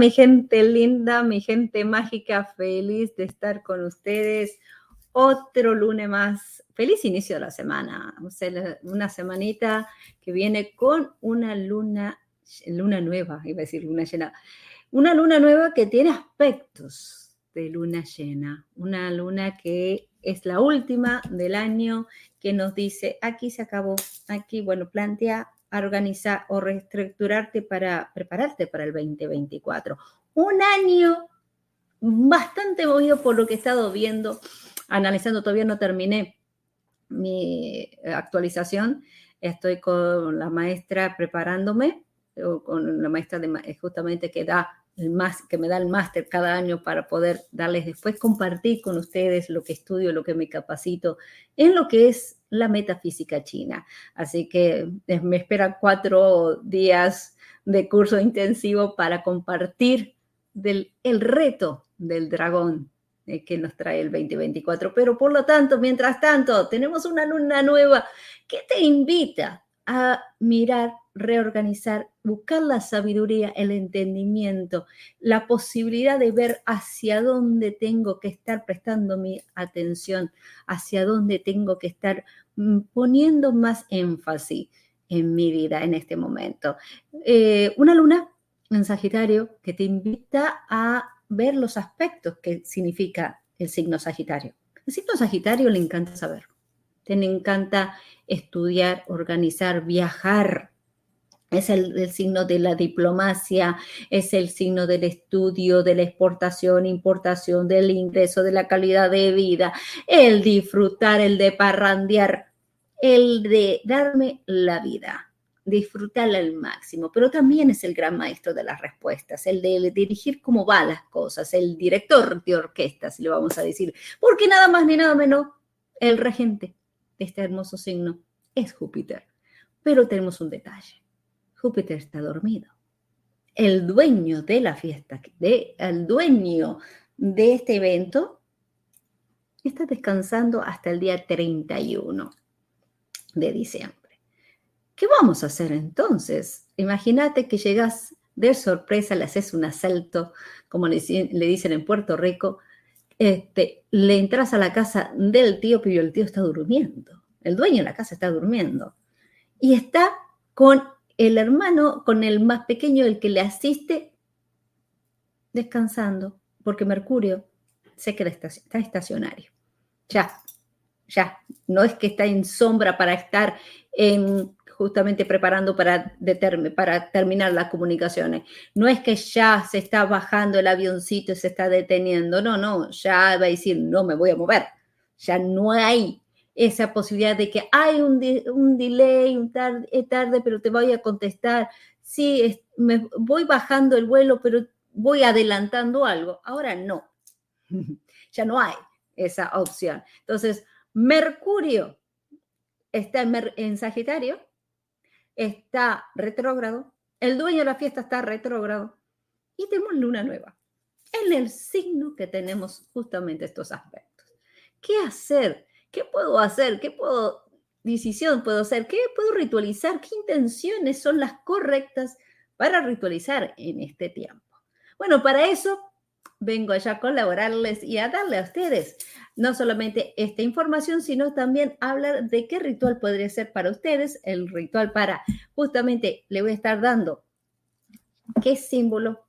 Mi gente linda, mi gente mágica, feliz de estar con ustedes. Otro lunes más. Feliz inicio de la semana. una semanita que viene con una luna, luna nueva, iba a decir luna llena. Una luna nueva que tiene aspectos de luna llena. Una luna que es la última del año que nos dice, aquí se acabó, aquí, bueno, plantea organizar o reestructurarte para prepararte para el 2024. Un año bastante movido por lo que he estado viendo, analizando, todavía no terminé mi actualización, estoy con la maestra preparándome, con la maestra de, justamente que da más, que me da el máster cada año para poder darles después compartir con ustedes lo que estudio, lo que me capacito en lo que es la metafísica china. Así que eh, me esperan cuatro días de curso intensivo para compartir el reto del dragón eh, que nos trae el 2024. Pero por lo tanto, mientras tanto, tenemos una luna nueva que te invita a mirar, reorganizar, buscar la sabiduría, el entendimiento, la posibilidad de ver hacia dónde tengo que estar prestando mi atención, hacia dónde tengo que estar mm, poniendo más énfasis en mi vida en este momento. Eh, una luna en Sagitario que te invita a ver los aspectos que significa el signo Sagitario. El signo Sagitario le encanta saber, te encanta estudiar, organizar, viajar. Es el, signo de la diplomacia, es el signo del estudio, de la exportación, importación, del ingreso, de la calidad de vida, el disfrutar, el de parrandear, el de darme la vida, disfrutarla al máximo, pero también es el gran maestro de las respuestas, el de dirigir cómo van las cosas, el director de orquesta, si lo vamos a decir, porque nada más ni nada menos el regente este hermoso signo es Júpiter. Pero tenemos un detalle. Júpiter está dormido. El dueño de la fiesta, de, el dueño de este evento, está descansando hasta el día 31 de diciembre. ¿Qué vamos a hacer entonces? Imagínate que llegas de sorpresa, le haces un asalto, como le, dicen en Puerto Rico, este, le entras a la casa del tío, pero el tío está durmiendo. El dueño de la casa está durmiendo. Y está con el hermano, con el más pequeño, el que le asiste, descansando, porque Mercurio se queda está estacionario. Ya, ya. No es que está en sombra para estar en justamente preparando para, para terminar las comunicaciones. No es que ya se está bajando el avioncito y se está deteniendo, no, no, ya va a decir, no me voy a mover, ya no hay esa posibilidad de que hay un, un delay, un tarde, tarde, pero te voy a contestar, sí, me voy bajando el vuelo, pero voy adelantando algo. Ahora no, ya no hay esa opción. Entonces, Mercurio está en Sagitario, está retrógrado, el dueño de la fiesta está retrógrado y tenemos luna nueva. En el signo que tenemos justamente estos aspectos. ¿Qué hacer? ¿Qué puedo hacer? ¿Qué puedo decisión puedo hacer? ¿Qué puedo ritualizar? ¿Qué intenciones son las correctas para ritualizar en este tiempo? Bueno, para eso vengo allá a colaborarles y a darle a ustedes no solamente esta información, sino también hablar de qué ritual podría ser para ustedes, el ritual para, justamente le voy a estar dando qué símbolo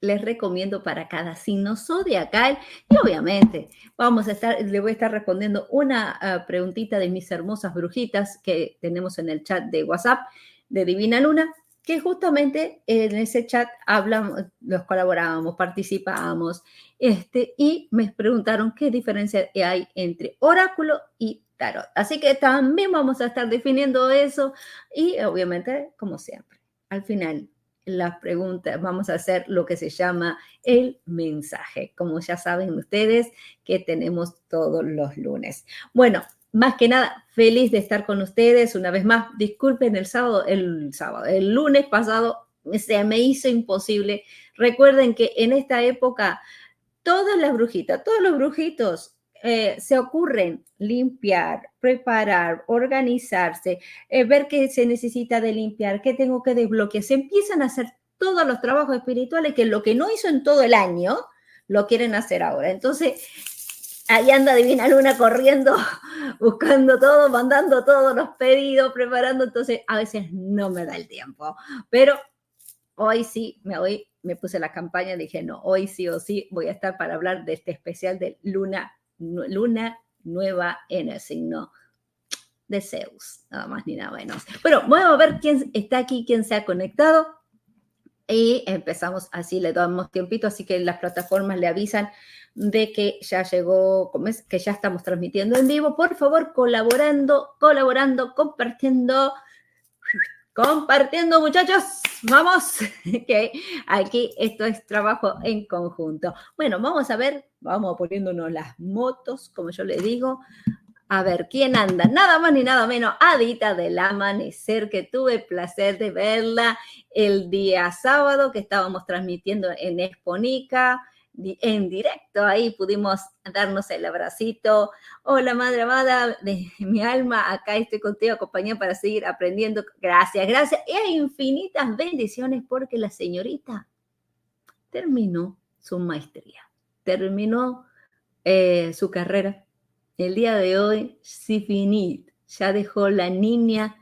les recomiendo para cada signo zodiacal y obviamente vamos a estar, le voy a estar respondiendo una ah, preguntita de mis hermosas brujitas que tenemos en el chat de WhatsApp de Divina Luna que justamente en ese chat hablamos, los colaborábamos, participábamos, este, y me preguntaron qué diferencia hay entre oráculo y tarot. Así que también vamos a estar definiendo eso y obviamente, como siempre, al final las preguntas, vamos a hacer lo que se llama el mensaje, como ya saben ustedes que tenemos todos los lunes. Bueno, más que nada, feliz de estar con ustedes una vez más. Disculpen el sábado, el sábado, el lunes pasado se me hizo imposible. Recuerden que en esta época todas las brujitas, todos los brujitos eh, se ocurren limpiar, preparar, organizarse, eh, ver qué se necesita de limpiar, qué tengo que desbloquear. Se empiezan a hacer todos los trabajos espirituales que lo que no hizo en todo el año, lo quieren hacer ahora. Entonces, ahí anda Divina Luna corriendo, buscando todo, mandando todos los pedidos, preparando. Entonces, a veces no me da el tiempo. Pero hoy sí, me, hoy me puse la campaña dije, no, hoy sí o sí voy a estar para hablar de este especial de Luna, Luna nueva en el signo de Zeus, nada más ni nada menos. Bueno, vamos a ver quién está aquí, quién se ha conectado. Y empezamos así, le damos tiempito, así que las plataformas le avisan de que ya llegó, que ya estamos transmitiendo en vivo. Por favor, colaborando, colaborando, compartiendo, compartiendo, muchachos. Vamos, que aquí esto es trabajo en conjunto. Bueno, vamos a ver, vamos poniéndonos las motos, como yo le digo. A ver, ¿quién anda? Nada más ni nada menos, Adita del Amanecer, que tuve placer de verla el día sábado que estábamos transmitiendo en Exponica, en directo. Ahí pudimos darnos el abracito. Hola, madre amada de mi alma, acá estoy contigo, acompañada para seguir aprendiendo. Gracias, gracias. Y infinitas bendiciones porque la señorita terminó su maestría, terminó eh, su carrera el día de hoy, si finit, ya dejó la niña,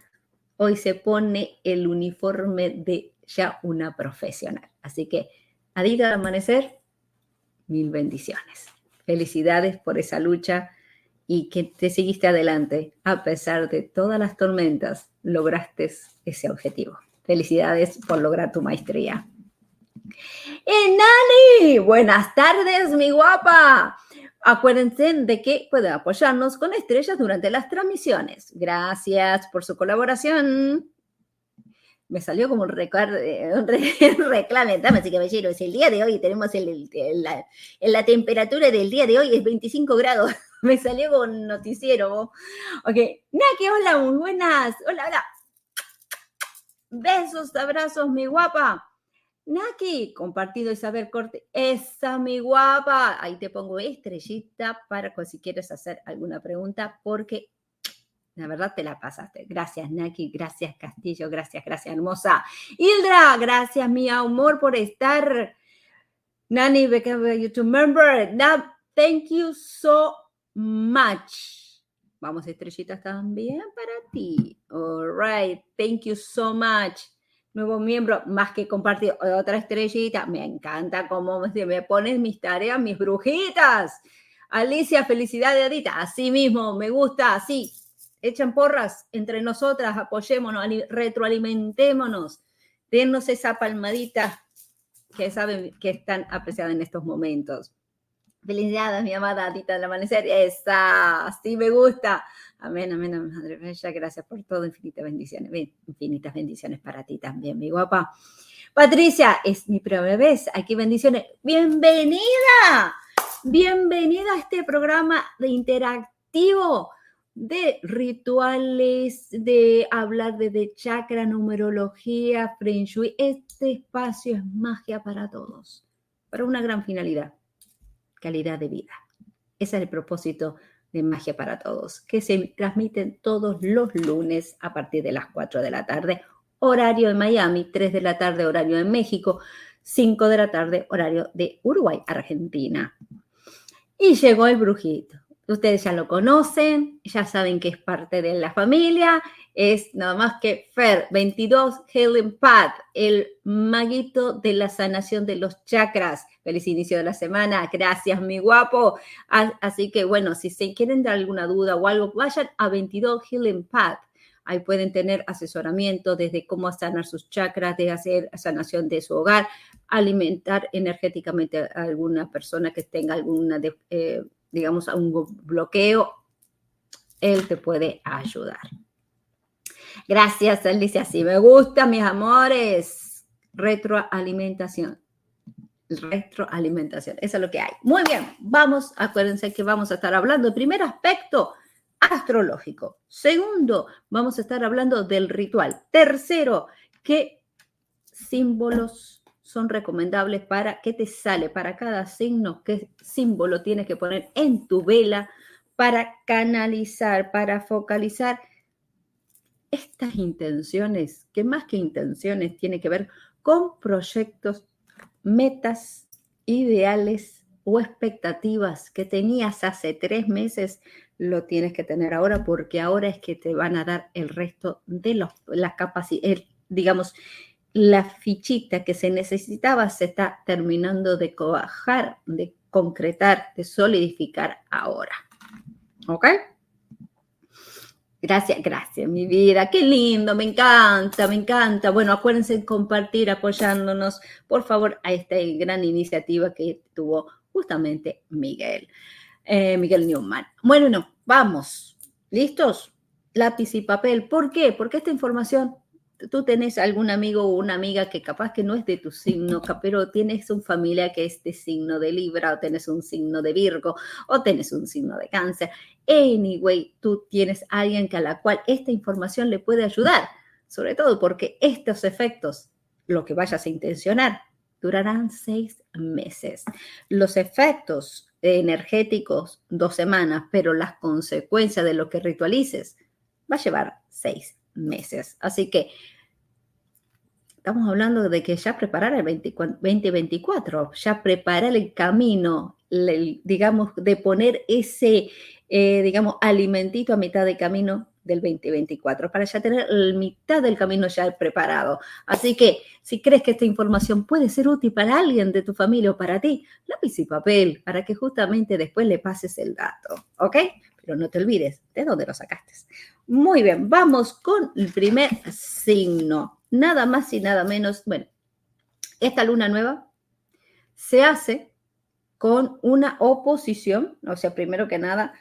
hoy se pone el uniforme de ya una profesional. Así que, a día de amanecer, mil bendiciones. Felicidades por esa lucha y que te seguiste adelante. A pesar de todas las tormentas, lograste ese objetivo. Felicidades por lograr tu maestría. ¡Enani! Buenas tardes, mi guapa. Acuérdense de que pueden apoyarnos con estrellas durante las transmisiones. Gracias por su colaboración. Me salió como un, reclame, así que me Es el día de hoy, tenemos el, la, temperatura del día de hoy es 25 grados. Me salió con un noticiero. Ok, Naki, hola, muy buenas. Hola, hola. Besos, abrazos, mi guapa. Naki, compartido Isabel Corte, esa mi guapa. Ahí te pongo estrellita para si quieres hacer alguna pregunta, porque la verdad te la pasaste. Gracias, Naki. Gracias, Castillo. Gracias, gracias, hermosa. Hildra, gracias, mi amor, por estar. Nani, YouTube member. Now, thank you so much. Vamos, estrellitas también para ti. All right. Thank you so much nuevo miembro, más que compartir otra estrellita. Me encanta cómo me pones mis tareas, mis brujitas. Alicia, felicidades, Adita. Así mismo, me gusta, así. Echan porras entre nosotras, apoyémonos, retroalimentémonos, dennos esa palmadita que saben que están apreciadas en estos momentos. Felicidades, mi amada Adita del Amanecer. Esa, así me gusta. Amén, amén, Madre Bella. Gracias por todo. Infinitas bendiciones. Infinitas bendiciones para ti también, mi guapa. Patricia, es mi vez. Aquí bendiciones. Bienvenida. Bienvenida a este programa de interactivo de rituales, de hablar de, chakra, numerología, feng shui. Este espacio es magia para todos, para una gran finalidad, calidad de vida. Ese es el propósito de Magia para Todos, que se transmiten todos los lunes a partir de las 4 de la tarde, horario en Miami, 3 de la tarde, horario en México, 5 de la tarde, horario de Uruguay, Argentina. Y llegó el brujito. Ustedes ya lo conocen, ya saben que es parte de la familia, es nada más que Fer 22 Helen Pad, el maguito de la sanación de los chakras. Feliz inicio de la semana, gracias mi guapo. Así que bueno, si se quieren dar alguna duda o algo, vayan a 22 Healing Path. Ahí pueden tener asesoramiento desde cómo sanar sus chakras, de hacer sanación de su hogar, alimentar energéticamente a alguna persona que tenga alguna eh, digamos, a un bloqueo, él te puede ayudar. Gracias, Alicia. Sí, me gusta, mis amores. Retroalimentación. Retroalimentación. Eso es lo que hay. Muy bien. Vamos, acuérdense que vamos a estar hablando. Primer aspecto, astrológico. Segundo, vamos a estar hablando del ritual. Tercero, qué símbolos son recomendables para qué te sale para cada signo, qué símbolo tienes que poner en tu vela para canalizar, para focalizar estas intenciones, que más que intenciones tiene que ver con proyectos, metas, ideales o expectativas que tenías hace tres meses, lo tienes que tener ahora porque ahora es que te van a dar el resto de los, las capacidades, digamos, la fichita que se necesitaba se está terminando de coajar, de concretar, de solidificar ahora. ¿Ok? Gracias, gracias, mi vida. Qué lindo, me encanta, me encanta. Bueno, acuérdense de compartir, apoyándonos, por favor, a esta gran iniciativa que tuvo justamente Miguel, eh, Miguel Newman. Bueno, no, vamos. ¿Listos? Lápiz y papel. ¿Por qué? Porque esta información tú tenés algún amigo o una amiga que capaz que no es de tu signo, pero tienes un familia que es de signo de Libra, o tenés un signo de Virgo, o tenés un signo de Cáncer. Anyway, tú tienes alguien que a la cual esta información le puede ayudar, sobre todo porque estos efectos, lo que vayas a intencionar, durarán seis meses. Los efectos energéticos, dos semanas, pero las consecuencias de lo que ritualices va a llevar seis meses. Así que estamos hablando de que ya preparar el 2024, ya preparar el camino, digamos, de poner ese, eh, digamos, alimentito a mitad de camino del 2024 para ya tener la mitad del camino ya preparado. Así que si crees que esta información puede ser útil para alguien de tu familia o para ti, lápiz y papel para que justamente después le pases el dato, ¿ok? Pero no te olvides de dónde lo sacaste. Muy bien, vamos con el primer signo. Nada más y nada menos. Bueno, esta luna nueva se hace con una oposición, o sea, primero que nada,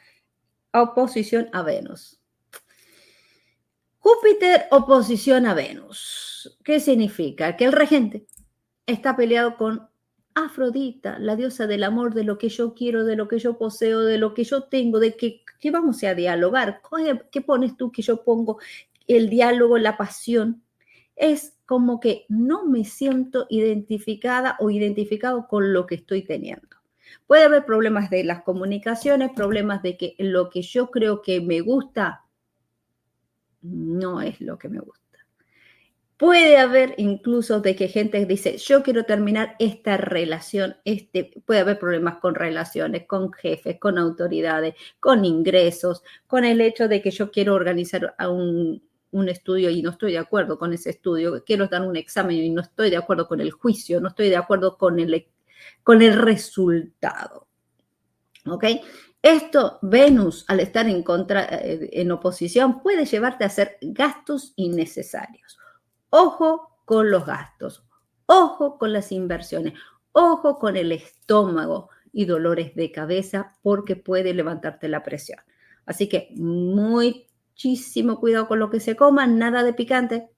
oposición a Venus. Júpiter oposición a Venus. ¿Qué significa? Que el regente está peleado con Afrodita, la diosa del amor, de lo que yo quiero, de lo que yo poseo, de lo que yo tengo, de que, vamos a dialogar. ¿Qué pones tú que yo pongo? El diálogo, la pasión. Es como que no me siento identificada o identificado con lo que estoy teniendo. Puede haber problemas de las comunicaciones, problemas de que lo que yo creo que me gusta no es lo que me gusta. Puede haber incluso de que gente dice, yo quiero terminar esta relación, este, puede haber problemas con relaciones, con jefes, con autoridades, con ingresos, con el hecho de que yo quiero organizar un, un estudio y no estoy de acuerdo con ese estudio, quiero dar un examen y no estoy de acuerdo con el juicio, no estoy de acuerdo con el, con el resultado. ¿Ok? Esto, Venus, al estar en, contra, eh, en oposición, puede llevarte a hacer gastos innecesarios Ojo con los gastos, ojo con las inversiones, ojo con el estómago y dolores de cabeza porque puede levantarte la presión. Así que muchísimo cuidado con lo que se coma, nada de picante.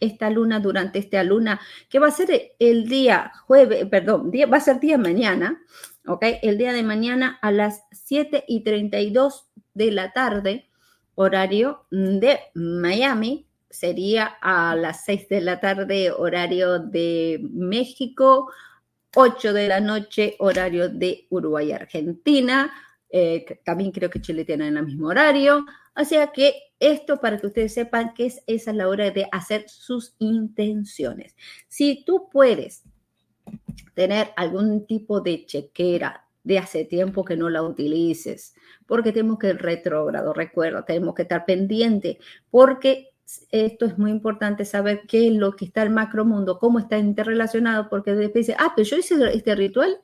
Esta luna, durante esta luna, que va a ser el día jueves, perdón, va a ser día mañana, ¿ok? El día de mañana a las 7 y 32 de la tarde, horario de Miami, sería a las 6 de la tarde, horario de México, 8 de la noche, horario de Uruguay Argentina. Eh, también creo que Chile tiene el mismo horario. O sea que esto para que ustedes sepan que es, esa es la hora de hacer sus intenciones. Si tú puedes tener algún tipo de chequera de hace tiempo que no la utilices, porque tenemos que ir retrógrado, recuerda, tenemos que estar pendiente, porque esto es muy importante saber qué es lo que está el macromundo, cómo está interrelacionado, porque después dice, ah, pero yo hice este ritual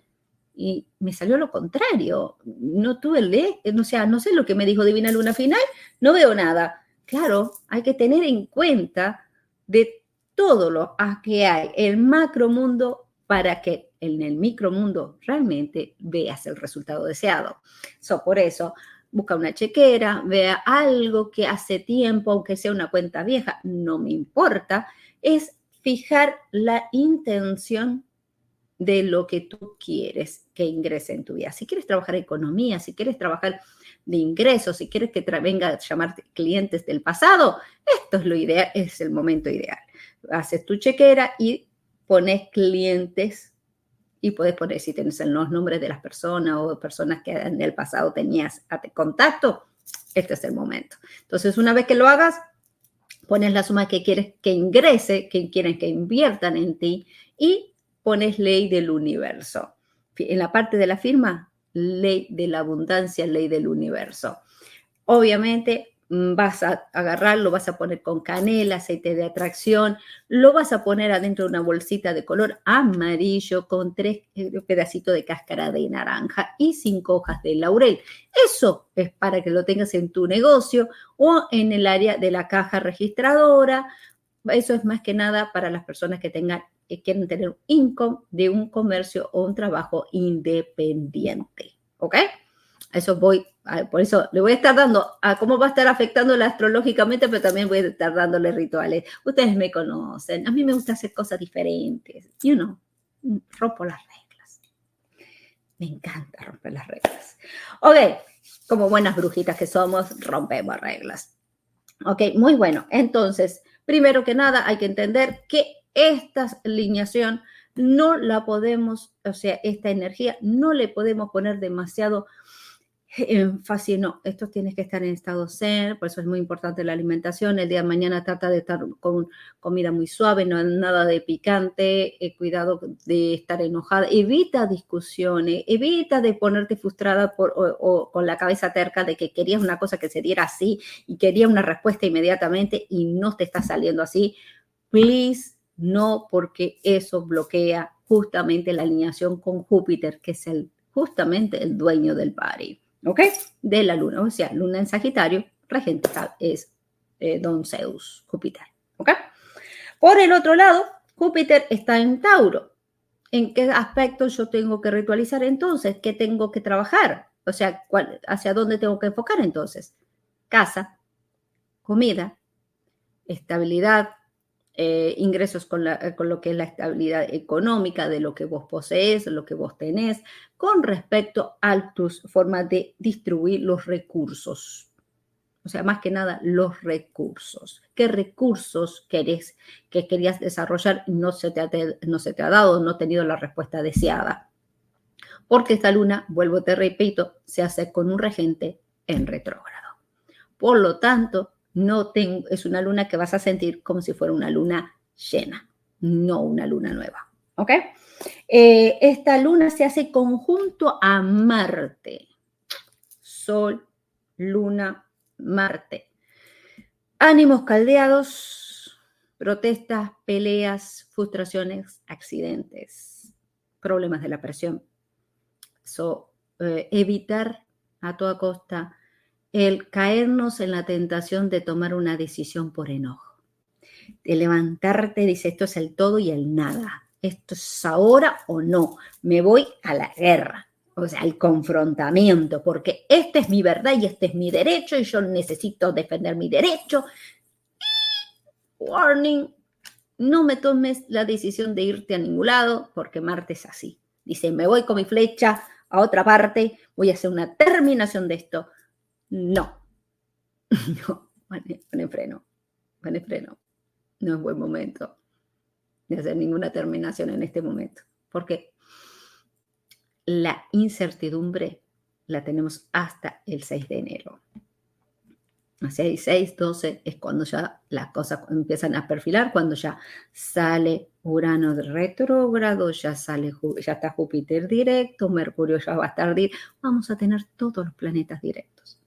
y me salió lo contrario. No tuve el o sea, no sé lo que me dijo Divina Luna Final, no veo nada. Claro, hay que tener en cuenta de todo lo que hay, el macromundo, para que en el micromundo realmente veas el resultado deseado. So, por eso, busca una chequera, vea algo que hace tiempo, aunque sea una cuenta vieja, no me importa, es fijar la intención de lo que tú quieres que ingrese en tu vida. Si quieres trabajar economía, si quieres trabajar de ingresos, si quieres que venga a llamarte clientes del pasado, esto es lo ideal, es el momento ideal. Haces tu chequera y pones clientes y puedes poner si tienes los nombres de las personas o personas que en el pasado tenías contacto, este es el momento. Entonces, una vez que lo hagas, pones la suma que quieres que ingrese, que quieren que inviertan en ti y pones ley del universo. En la parte de la firma, ley de la abundancia, ley del universo. Obviamente vas a agarrarlo, vas a poner con canela, aceite de atracción, lo vas a poner adentro de una bolsita de color amarillo con tres eh, pedacitos de cáscara de naranja y cinco hojas de laurel. Eso es para que lo tengas en tu negocio o en el área de la caja registradora. Eso es más que nada para las personas que tengan que quieren tener un income de un comercio o un trabajo independiente. ¿Ok? Eso voy, por eso le voy a estar dando a cómo va a estar afectándole astrológicamente, pero también voy a estar dándole rituales. Ustedes me conocen, a mí me gusta hacer cosas diferentes. You know, rompo las reglas. Me encanta romper las reglas. Ok, como buenas brujitas que somos, rompemos reglas. Ok, muy bueno. Entonces, primero que nada, hay que entender que esta alineación no la podemos, o sea, esta energía no le podemos poner demasiado énfasis, no, esto tienes que estar en estado zen, por eso es muy importante la alimentación, el día de mañana trata de estar con comida muy suave, no nada de picante, eh, cuidado de estar enojada, evita discusiones, evita de ponerte frustrada por, o, con la cabeza terca de que querías una cosa que se diera así y querías una respuesta inmediatamente y no te está saliendo así. Please, no, porque eso bloquea justamente la alineación con Júpiter, que es el, justamente el dueño del party. ¿Ok? De la luna, o sea, luna en Sagitario, regente es eh, Don Zeus, Júpiter, ¿ok? Por el otro lado, Júpiter está en Tauro. ¿En qué aspecto yo tengo que ritualizar entonces? ¿Qué tengo que trabajar? O sea, ¿hacia dónde tengo que enfocar entonces? Casa, comida, estabilidad, eh, ingresos con, eh, con, lo que es la estabilidad económica de lo que vos posees, lo que vos tenés, con respecto a tus formas de distribuir los recursos. O sea, más que nada, los recursos. ¿Qué recursos querés, que querías desarrollar y no se te ha, no se te ha dado, no ha tenido la respuesta deseada? Porque esta luna, vuelvo te repito, se hace con un regente en retrógrado. Por lo tanto, es una luna que vas a sentir como si fuera una luna llena, no una luna nueva. ¿Ok? Eh, esta luna se hace conjunto a Marte. Sol, luna, Marte. Ánimos caldeados, protestas, peleas, frustraciones, accidentes, problemas de la presión. So, eh, evitar a toda costa el caernos en la tentación de tomar una decisión por enojo, de levantarte, dice, esto es el todo y el nada, esto es ahora o no, me voy a la guerra, o sea, al confrontamiento, porque esta es mi verdad y este es mi derecho y yo necesito defender mi derecho. Warning, no me tomes la decisión de irte a ningún lado, porque Marte es así. Dice, me voy con mi flecha a otra parte, voy a hacer una terminación de esto no, no, pone freno, pone freno. No es buen momento de hacer ninguna terminación en este momento, porque la incertidumbre la tenemos hasta el 6 de enero. Hacia el 6, 12 es cuando ya las cosas empiezan a perfilar, cuando ya sale Urano de retrógrado, ya sale, ya está Júpiter directo, Mercurio ya va a estar vamos a tener todos los planetas directos.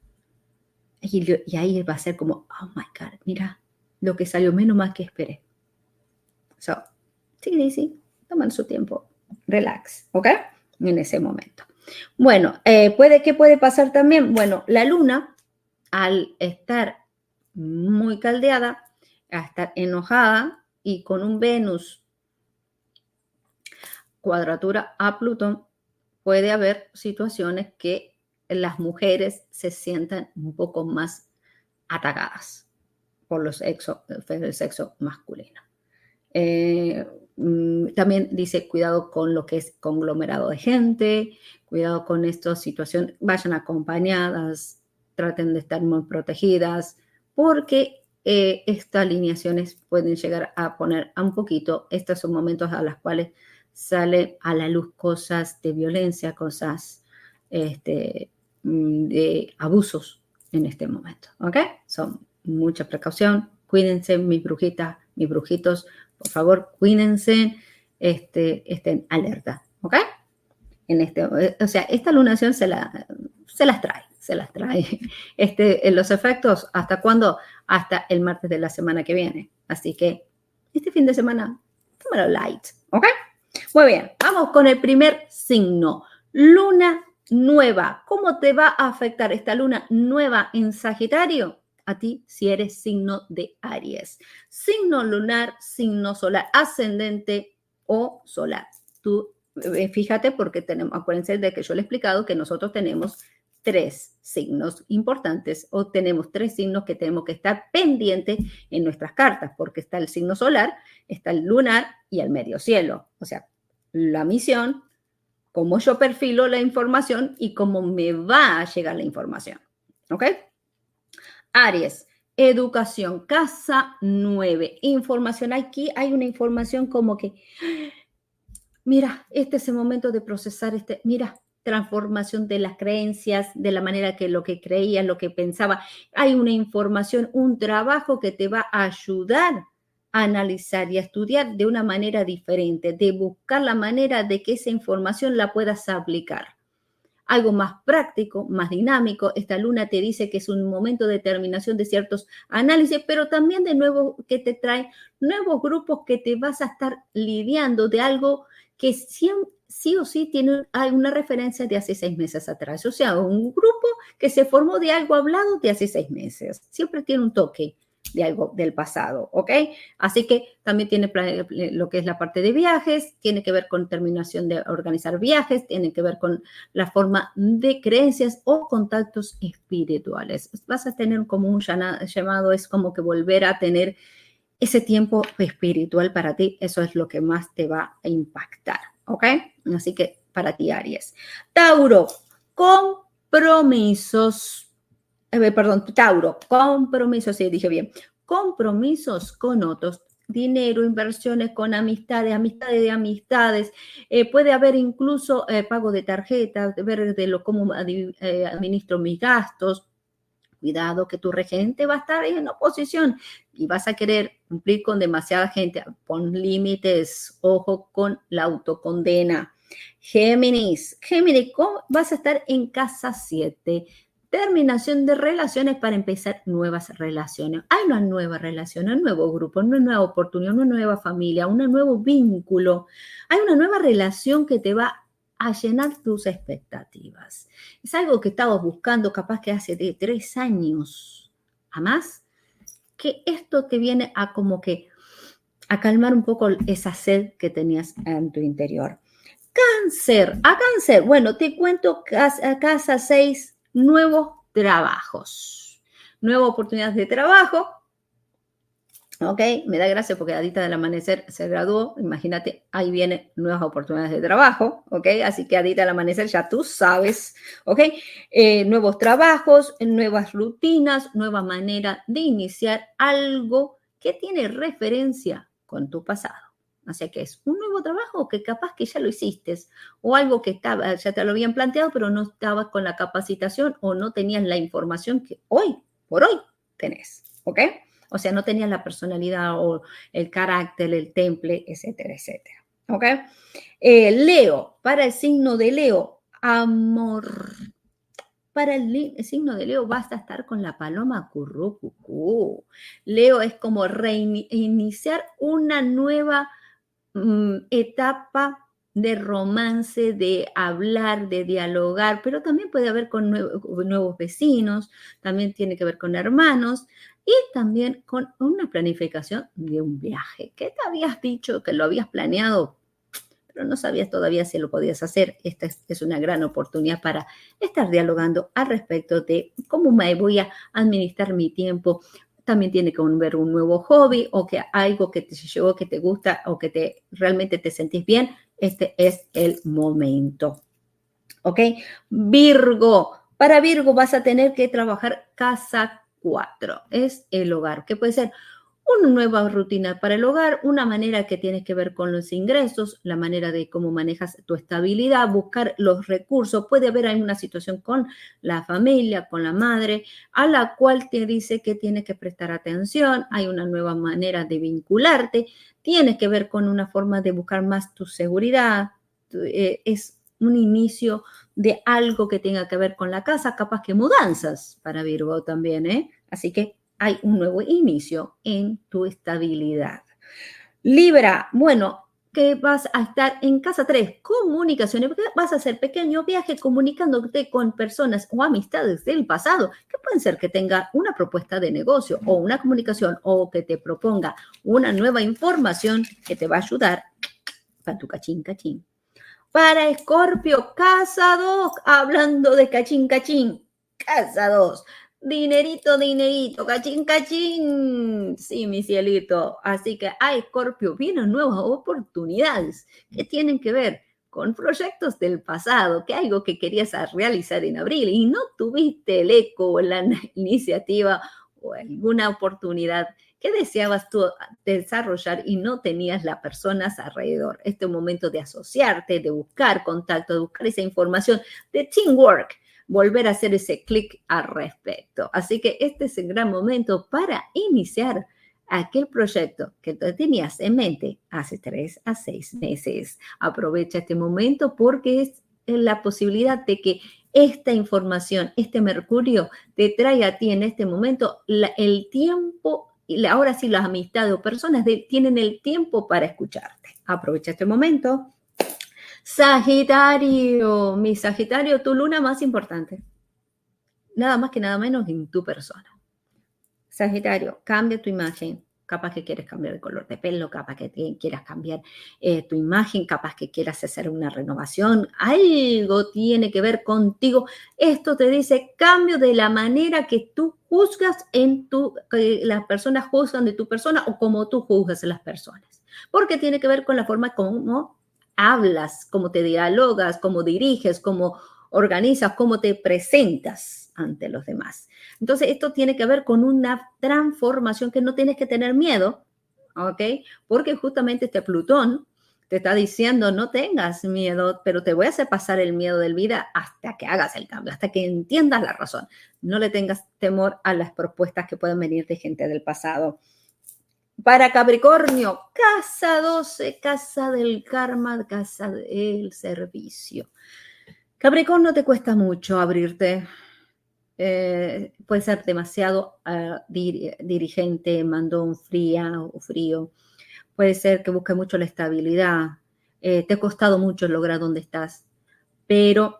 Y, ahí va a ser como, oh my God, mira lo que salió menos más que esperé. So, sí, sí, toman su tiempo, relax, ¿ok? En ese momento. Bueno, eh, puede, ¿qué puede pasar también? Bueno, la luna, al estar muy caldeada, a estar enojada y con un Venus cuadratura a Plutón, puede haber situaciones que las mujeres se sientan un poco más atacadas por los sexo, el sexo masculino. Eh, mm, también dice cuidado con lo que es conglomerado de gente, cuidado con esta situación, vayan acompañadas, traten de estar muy protegidas, porque eh, estas alineaciones pueden llegar a poner a un poquito, estos son momentos a los cuales salen a la luz cosas de violencia, cosas este, de abusos en este momento. ¿Ok? Son mucha precaución, cuídense mis brujitas, mis brujitos, por favor, cuídense, este, estén alerta, ¿ok? En este, o sea, esta lunación se, la, se las trae, se las trae. Este, los efectos, ¿hasta cuándo? Hasta el martes de la semana que viene. Así que este fin de semana, tómalo light, ¿ok? Muy bien, vamos con el primer signo. Luna nueva. ¿Cómo te va a afectar esta luna nueva en Sagitario? A ti si eres signo de Aries. Signo lunar, signo solar, ascendente o solar. Tú eh, fíjate porque tenemos, acuérdense de que yo le he explicado que nosotros tenemos tres signos importantes o tenemos tres signos que tenemos que estar pendientes en nuestras cartas, porque está el signo solar, está el lunar y el medio cielo. O sea, la misión, cómo yo perfilo la información y cómo me va a llegar la información. ¿Ok? Aries, educación, casa 9, información. Aquí hay una información como que, mira, este es el momento de procesar este, mira, transformación de las creencias, de la manera que lo que creía, lo que pensaba. Hay una información, un trabajo que te va a ayudar analizar y estudiar de una manera diferente, de buscar la manera de que esa información la puedas aplicar. Algo más práctico, más dinámico. Esta luna te dice que es un momento de terminación de ciertos análisis, pero también de nuevo que te trae nuevos grupos que te vas a estar lidiando de algo que sí o sí tiene una referencia de hace seis meses atrás. O sea, un grupo que se formó de algo hablado de hace seis meses. Siempre tiene un toque de algo del pasado, ¿ok? Así que también tiene lo que es la parte de viajes, tiene que ver con terminación de organizar viajes, tiene que ver con la forma de creencias o contactos espirituales. Vas a tener como un llamado, es como que volver a tener ese tiempo espiritual para ti, eso es lo que más te va a impactar. ¿ok? Así que para ti, Aries. Tauro, compromisos, eh, perdón, Tauro, compromisos, sí, dije bien, compromisos con otros, dinero, inversiones con amistades, amistades de amistades, eh, puede haber incluso eh, pago de tarjetas, ver de lo cómo administro mis gastos, cuidado que tu regente va a estar en oposición y vas a querer cumplir con demasiada gente. Pon límites, ojo con la autocondena. Géminis, Géminis, vas a estar en casa 7. Terminación de relaciones para empezar nuevas relaciones. Hay una nueva relación, un nuevo grupo, una nueva oportunidad, una nueva familia, un nuevo vínculo. Hay una nueva relación que te va a llenar tus expectativas. Es algo que estabas buscando capaz que hace de tres años a más, que esto te viene a como que a calmar un poco esa sed que tenías en tu interior. Cáncer, a cáncer, bueno, te cuento casa, casa 6, nuevos trabajos, nuevas oportunidades de trabajo, ¿Ok? Me da gracia porque Adita del Amanecer se graduó. Imagínate, ahí vienen nuevas oportunidades de trabajo. ¿Ok? Así que Adita del Amanecer ya tú sabes. ¿Ok? Eh, nuevos trabajos, nuevas rutinas, nueva manera de iniciar algo que tiene referencia con tu pasado. O que es un nuevo trabajo que capaz que ya lo hiciste o algo que estaba, ya te lo habían planteado, pero no estabas con la capacitación o no tenías la información que hoy, por hoy, tenés. ¿Ok? O sea, no tenía la personalidad o el carácter, el temple, etcétera, etcétera. ¿Ok? Eh, Leo, para el signo de Leo, amor. Para el, signo de Leo vas a estar con la paloma currucucú. Leo es como reiniciar una nueva mm, etapa de romance, de hablar, de dialogar, pero también puede haber con nuevos vecinos, también tiene que ver con hermanos, y también con una planificación de un viaje. ¿Qué te habías dicho que lo habías planeado? pero no sabías todavía si lo podías hacer. Esta es, una gran oportunidad para estar dialogando al respecto de cómo me voy a administrar mi tiempo. También tiene que ver un nuevo hobby o que algo que te llegó, que te gusta o que te realmente te sentís bien. Este es el momento. ¿Ok? Virgo. Para Virgo vas a tener que trabajar casa 4 es el hogar, que puede ser una nueva rutina para el hogar, una manera que tiene que ver con los ingresos, la manera de cómo manejas tu estabilidad, buscar los recursos. Puede haber alguna situación con la familia, con la madre, a la cual te dice que tienes que prestar atención. Hay una nueva manera de vincularte. Tiene que ver con una forma de buscar más tu seguridad. Eh, es un inicio de algo que tenga que ver con la casa, capaz que mudanzas para Virgo también, ¿eh? Así que hay un nuevo inicio en tu estabilidad. Libra, bueno, que vas a estar en casa 3, comunicaciones, vas a hacer pequeños viajes comunicándote con personas o amistades del pasado, que pueden ser que tenga una propuesta de negocio o una comunicación o que te proponga una nueva información que te va a ayudar para tu cachín, cachín. Para Escorpio, casa 2, hablando de cachín, cachín, casa 2. Dinerito, dinerito, cachín, cachín. Sí, mi cielito. Así que a Escorpio vienen nuevas oportunidades que tienen que ver con proyectos del pasado, que algo que querías realizar en abril y no tuviste el eco o la iniciativa o alguna oportunidad que deseabas tú desarrollar y no tenías las personas alrededor. Este momento de asociarte, de buscar contacto, de buscar esa información, de teamwork volver a hacer ese clic al respecto. Así que este es el gran momento para iniciar aquel proyecto que tú tenías en mente hace tres a seis meses. Aprovecha este momento porque es la posibilidad de que esta información, este mercurio, te trae a ti en este momento el tiempo, y ahora sí las amistades o personas tienen el tiempo para escucharte. Aprovecha este momento Sagitario, mi Sagitario, tu luna más importante. Nada más que nada menos en tu persona. Sagitario, cambia tu imagen. Capaz que quieres cambiar de color de pelo, capaz que quieras cambiar eh, tu imagen, capaz que quieras hacer una renovación. Algo tiene que ver contigo. Esto te dice cambio de la manera que tú juzgas en tu, que las personas juzgan de tu persona o como tú juzgas a las personas. Porque tiene que ver con la forma como hablas, cómo te dialogas, cómo diriges, cómo organizas, cómo te presentas ante los demás. Entonces, esto tiene que ver con una transformación que no tienes que tener miedo, ¿ok? Porque justamente este Plutón te está diciendo, no tengas miedo, pero te voy a hacer pasar el miedo del vida hasta que hagas el cambio, hasta que entiendas la razón. No le tengas temor a las propuestas que pueden venir de gente del pasado. Para Capricornio, casa 12, casa del karma, casa del servicio. Capricornio te cuesta mucho abrirte. Eh, puede ser demasiado uh, dirigente, mandón fría o frío. Puede ser que busque mucho la estabilidad. Eh, te ha costado mucho lograr donde estás, pero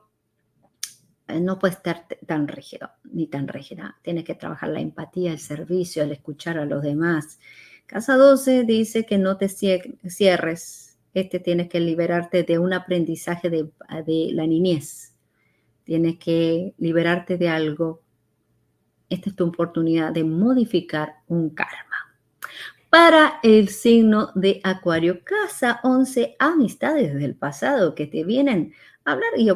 eh, no puedes estar tan rígido ni tan rígida. Tienes que trabajar la empatía, el servicio, el escuchar a los demás. Casa 12 dice que no te cierres. Este tienes que liberarte de un aprendizaje de, la niñez. Tienes que liberarte de algo. Esta es tu oportunidad de modificar un karma. Para el signo de Acuario, casa 11, amistades del pasado que te vienen hablar y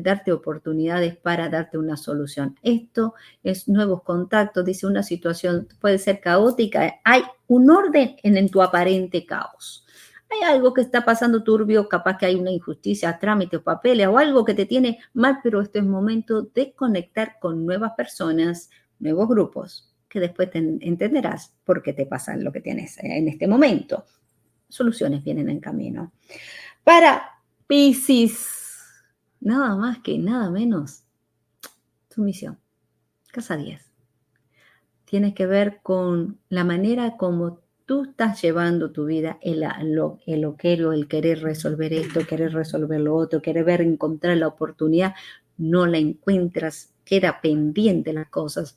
darte oportunidades para darte una solución. Esto es nuevos contactos, dice una situación puede ser caótica, hay un orden en, tu aparente caos. Hay algo que está pasando turbio, capaz que hay una injusticia, trámites, papeles o algo que te tiene mal, pero esto es momento de conectar con nuevas personas, nuevos grupos, que después te entenderás por qué te pasa lo que tienes en este momento. Soluciones vienen en camino. Para Pisces, nada más que nada menos tu misión. Casa 10. Tiene que ver con la manera como tú estás llevando tu vida, el, lo, el el querer resolver esto, querer resolver lo otro, querer ver, encontrar la oportunidad, no la encuentras, queda pendiente las cosas.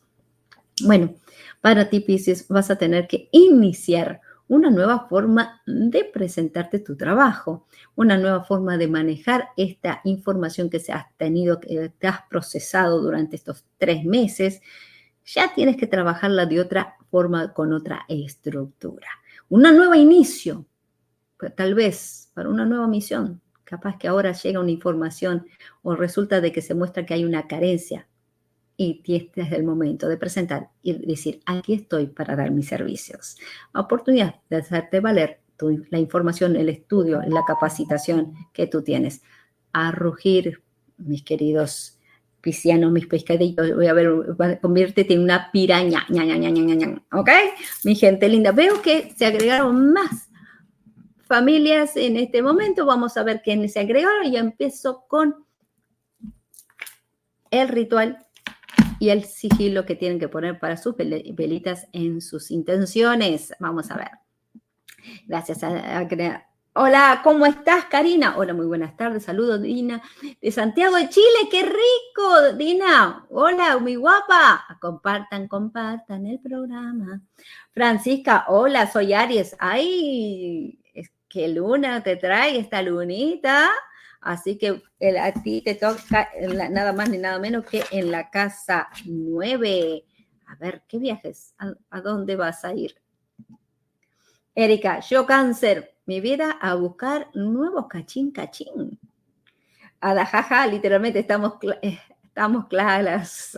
Bueno, para ti, Pisces, vas a tener que iniciar una nueva forma de presentarte tu trabajo, una nueva forma de manejar esta información que has tenido, que te has procesado durante estos tres meses. Ya tienes que trabajarla de otra forma, con otra estructura. Un nuevo inicio, pues, tal vez para una nueva misión. Capaz que ahora llega una información o resulta de que se muestra que hay una carencia y este es el momento de presentar y decir, aquí estoy para dar mis servicios. Oportunidad de hacerte valer la información, el estudio, la capacitación que tú tienes. A rugir, mis queridos piscianos, mis pescaditos, voy a ver, conviértete en una piraña, ña, ña, ña, ña, ña, ¿ok? Mi gente linda, veo que se agregaron más familias en este momento, vamos a ver quiénes se agregaron y empiezo con el ritual y el sigilo que tienen que poner para sus velitas en sus intenciones. Vamos a ver. Gracias a, Hola, ¿cómo estás, Karina? Hola, muy buenas tardes. Saludos, Dina, de Santiago de Chile. ¡Qué rico, Dina! Hola, muy guapa. Compartan, compartan el programa. Francisca, hola, soy Aries. ¡Ay! ¿Qué luna te trae esta lunita? Así que a ti te toca nada más ni nada menos que en la casa 9. A ver, ¿qué viajes? ¿A, dónde vas a ir? Erika, yo cáncer, mi vida a buscar nuevos cachín cachín. jaja, literalmente estamos, eh, estamos claras.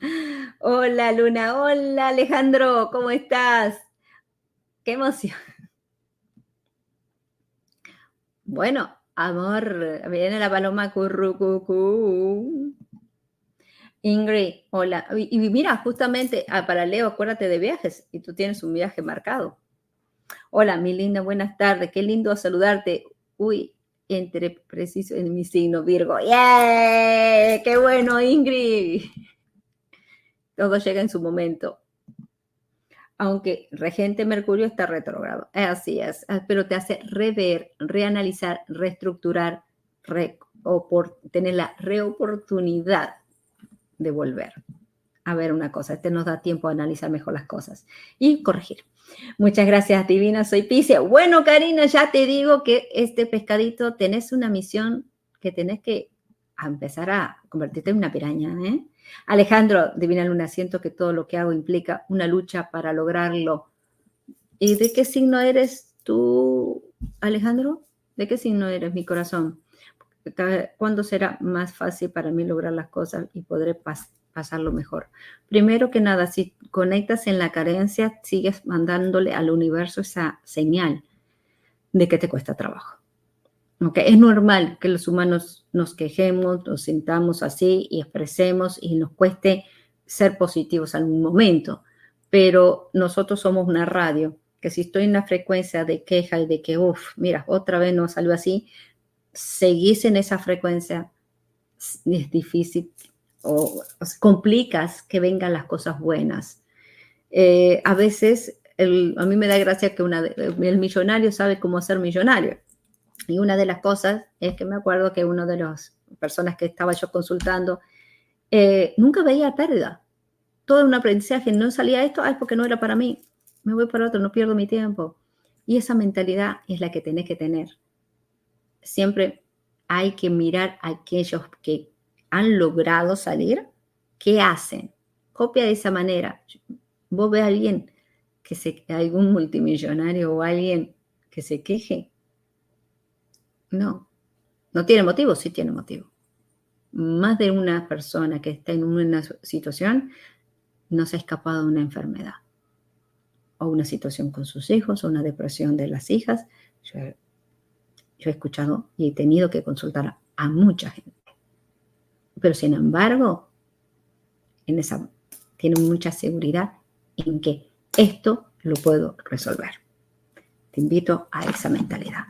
Hola Luna, hola Alejandro, ¿cómo estás? Qué emoción. Bueno, Amor, viene la paloma currucucú. Ingrid, hola. Y, mira, justamente ah, para Leo, acuérdate de viajes y tú tienes un viaje marcado. Hola, mi linda, buenas tardes. Qué lindo saludarte. Uy, entre preciso en mi signo Virgo. ¡Yeah! ¡Qué bueno, Ingrid! Todo llega en su momento aunque regente Mercurio está retrógrado. Así es, ah, pero te hace rever, reanalizar, reestructurar, o por tener la reoportunidad de volver a ver una cosa. Este nos da tiempo a analizar mejor las cosas y corregir. Muchas gracias, Divina. Soy Picia. Bueno, Karina, ya te digo que este pescadito tenés una misión que tenés que empezar a convertirte en una piraña, ¿eh? Alejandro, Divina Luna, siento que todo lo que hago implica una lucha para lograrlo. ¿Y de qué signo eres tú, Alejandro? ¿De qué signo eres, mi corazón? ¿Cuándo será más fácil para mí lograr las cosas y podré pasarlo mejor? Primero que nada, si conectas en la carencia, sigues mandándole al universo esa señal de que te cuesta trabajo. Es normal que los humanos nos quejemos, nos sintamos así y expresemos y nos cueste ser positivos en algún momento, pero nosotros somos una radio que si estoy en una frecuencia de queja y de que, uff, mira, otra vez no salió así, seguís en esa frecuencia, es difícil o, complicas que vengan las cosas buenas. Eh, a veces, a mí me da gracia que una, el millonario sabe cómo ser millonario y una de las cosas es que me acuerdo que una de las personas que estaba yo consultando eh, nunca veía pérdida. Todo un aprendizaje, no salía esto, ah, es porque no era para mí, me voy para otro, no pierdo mi tiempo. Y esa mentalidad es la que tenés que tener. Siempre hay que mirar a aquellos que han logrado salir, ¿qué hacen? Copia de esa manera. Vos ves a alguien que se, algún multimillonario o alguien que se queje, no, no tiene motivo, sí tiene motivo. Más de una persona que está en una situación no se ha escapado de una enfermedad o una situación con sus hijos o una depresión de las hijas. Yo, he escuchado y he tenido que consultar a mucha gente. Pero sin embargo, en esa, tiene mucha seguridad en que esto lo puedo resolver. Te invito a esa mentalidad.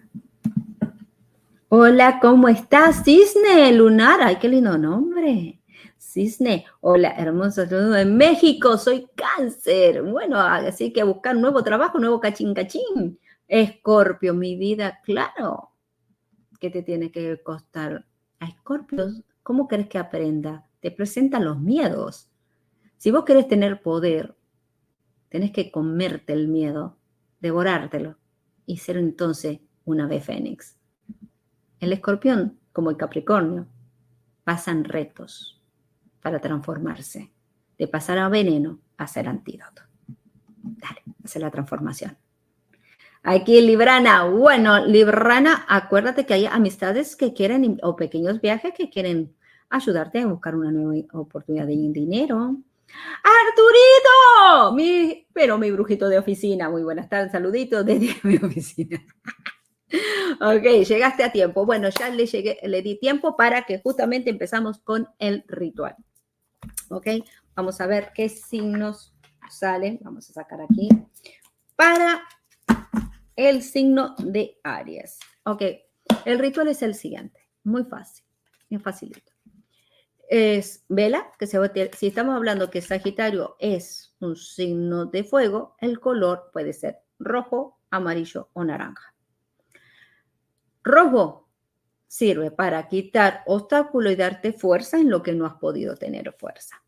Hola, ¿cómo estás? Cisne Lunar. Ay, qué lindo nombre. Cisne. Hola, hermoso saludo de México. Soy cáncer. Bueno, así que buscar nuevo trabajo, nuevo cachín cachín. Escorpio, mi vida, claro. ¿Qué te tiene que costar? A Escorpio, ¿cómo crees que aprenda? Te presentan los miedos. Si vos querés tener poder, tenés que comerte el miedo, devorártelo y ser entonces una vez fénix. El escorpión, como el capricornio, pasan retos para transformarse, de pasar a veneno a ser antídoto. Dale, hace la transformación. Aquí Librana, bueno, Librana, acuérdate que hay amistades que quieren, o pequeños viajes que quieren ayudarte a buscar una nueva oportunidad de dinero. Arturito, mi, pero mi brujito de oficina, muy buenas tardes, saluditos desde mi oficina. Ok, llegaste a tiempo. Bueno, ya le, llegué, le di tiempo para que justamente empezamos con el ritual. Ok, vamos a ver qué signos salen. Vamos a sacar aquí para el signo de Aries. Ok, el ritual es el siguiente, muy fácil, muy facilito. Es vela, que se, si estamos hablando que Sagitario es un signo de fuego, el color puede ser rojo, amarillo o naranja. Rojo sirve para quitar obstáculos y darte fuerza en lo que no has podido tener fuerza.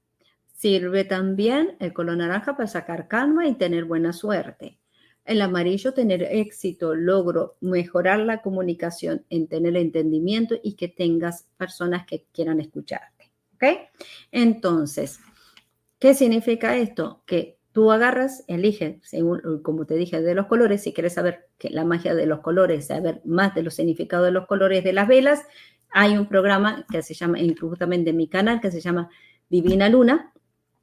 Sirve también el color naranja para sacar calma y tener buena suerte. El amarillo, tener éxito, logro, mejorar la comunicación, en tener entendimiento y que tengas personas que quieran escucharte. ¿Ok? Entonces, ¿qué significa esto? Que tú agarras, eliges, según, como te dije, de los colores, si quieres saber que la magia de los colores, saber más de los significados de los colores de las velas, hay un programa que se llama, justamente en mi canal, que se llama Divina Luna,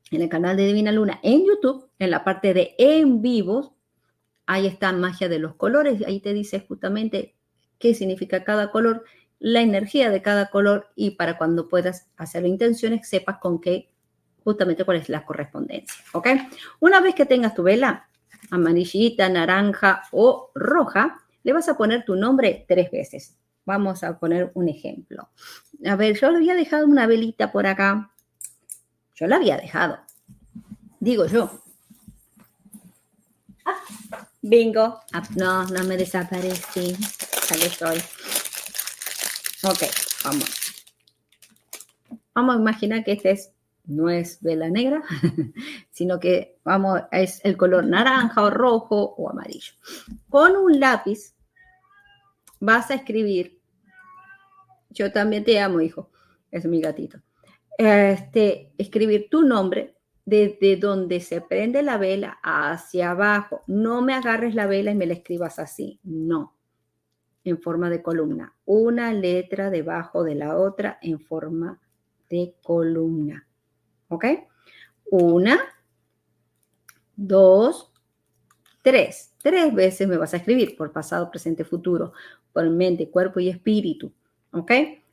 en el canal de Divina Luna en YouTube, en la parte de en vivos, ahí está magia de los colores, ahí te dice justamente qué significa cada color, la energía de cada color y para cuando puedas hacer intenciones sepas con qué, justamente cuál es la correspondencia, ¿ok? Una vez que tengas tu vela amarillita, naranja o roja, le vas a poner tu nombre tres veces. Vamos a poner un ejemplo. A ver, yo había dejado una velita por acá. Yo la había dejado. Digo yo. Ah, bingo. Ah, no, no me desaparecí. Aquí estoy. Ok, vamos. Vamos a imaginar que este es, no es vela negra, sino que vamos, es el color naranja o rojo o amarillo. Con un lápiz vas a escribir, yo también te amo, hijo, es mi gatito este, escribir tu nombre desde donde se prende la vela hacia abajo. No me agarres la vela y me la escribas así, no, en forma de columna. Una letra debajo de la otra en forma de columna. ¿Ok? Una, dos, tres. Tres veces me vas a escribir por pasado, presente, futuro, por mente, cuerpo y espíritu. ¿Ok?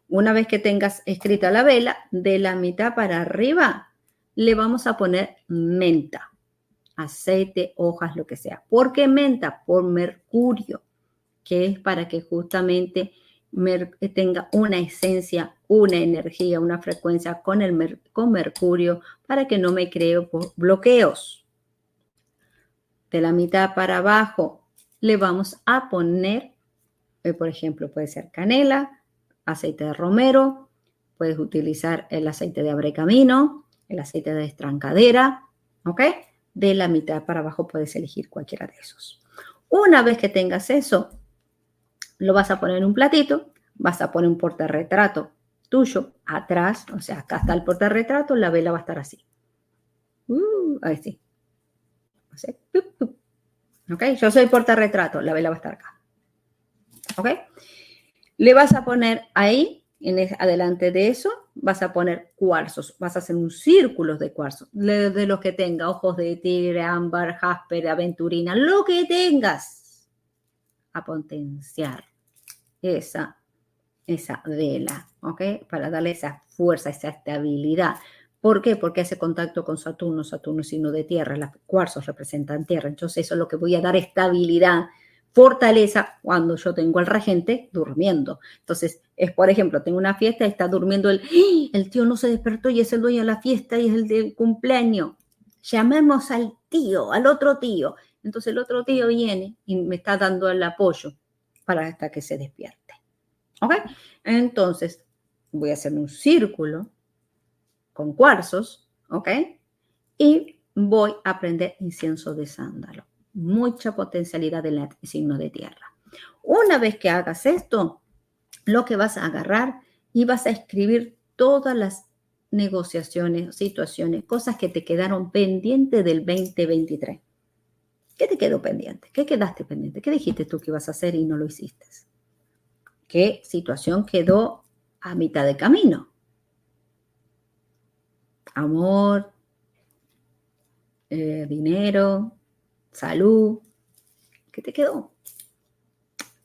Una vez que tengas escrita la vela, de la mitad para arriba le vamos a poner menta, aceite, hojas, lo que sea. ¿Por qué menta? Por mercurio, que es para que justamente tenga una esencia, una energía, una frecuencia con, el con mercurio para que no me cree bloqueos. De la mitad para abajo le vamos a poner, eh, por ejemplo, puede ser canela, aceite de romero, puedes utilizar el aceite de abrecamino, el aceite de estrancadera, ¿ok? De la mitad para abajo puedes elegir cualquiera de esos. Una vez que tengas eso, lo vas a poner en un platito, vas a poner un portarretrato tuyo atrás, o sea, acá está el portarretrato, la vela va a estar así. Uh, ahí sí. ¿Ok? Yo soy portarretrato, la vela va a estar acá. ¿Ok? Le vas a poner ahí, en adelante de eso, vas a poner cuarzos, vas a hacer un círculo de cuarzos, de, los que tenga, ojos de tigre, ámbar, jasper, aventurina, lo que tengas, a potenciar esa, esa vela, ¿ok? Para darle esa fuerza, esa estabilidad. ¿Por qué? Porque hace contacto con Saturno, Saturno es signo de tierra, los cuarzos representan tierra, entonces eso es lo que voy a dar estabilidad fortaleza cuando yo tengo al regente durmiendo. Entonces, es por ejemplo, tengo una fiesta y está durmiendo el, ¡Ah! el tío no se despertó y es el dueño de la fiesta y es el de cumpleaños. Llamemos al tío, al otro tío. Entonces el otro tío viene y me está dando el apoyo para hasta que se despierte. ¿Ok? Entonces, voy a hacer un círculo con cuarzos, ¿ok? Y voy a prender incienso de sándalo mucha potencialidad del signo de tierra. Una vez que hagas esto, lo que vas a agarrar y vas a escribir todas las negociaciones, situaciones, cosas que te quedaron pendientes del 2023. ¿Qué te quedó pendiente? ¿Qué quedaste pendiente? ¿Qué dijiste tú que ibas a hacer y no lo hiciste? ¿Qué situación quedó a mitad de camino? amor, eh, dinero, salud. ¿Qué te quedó?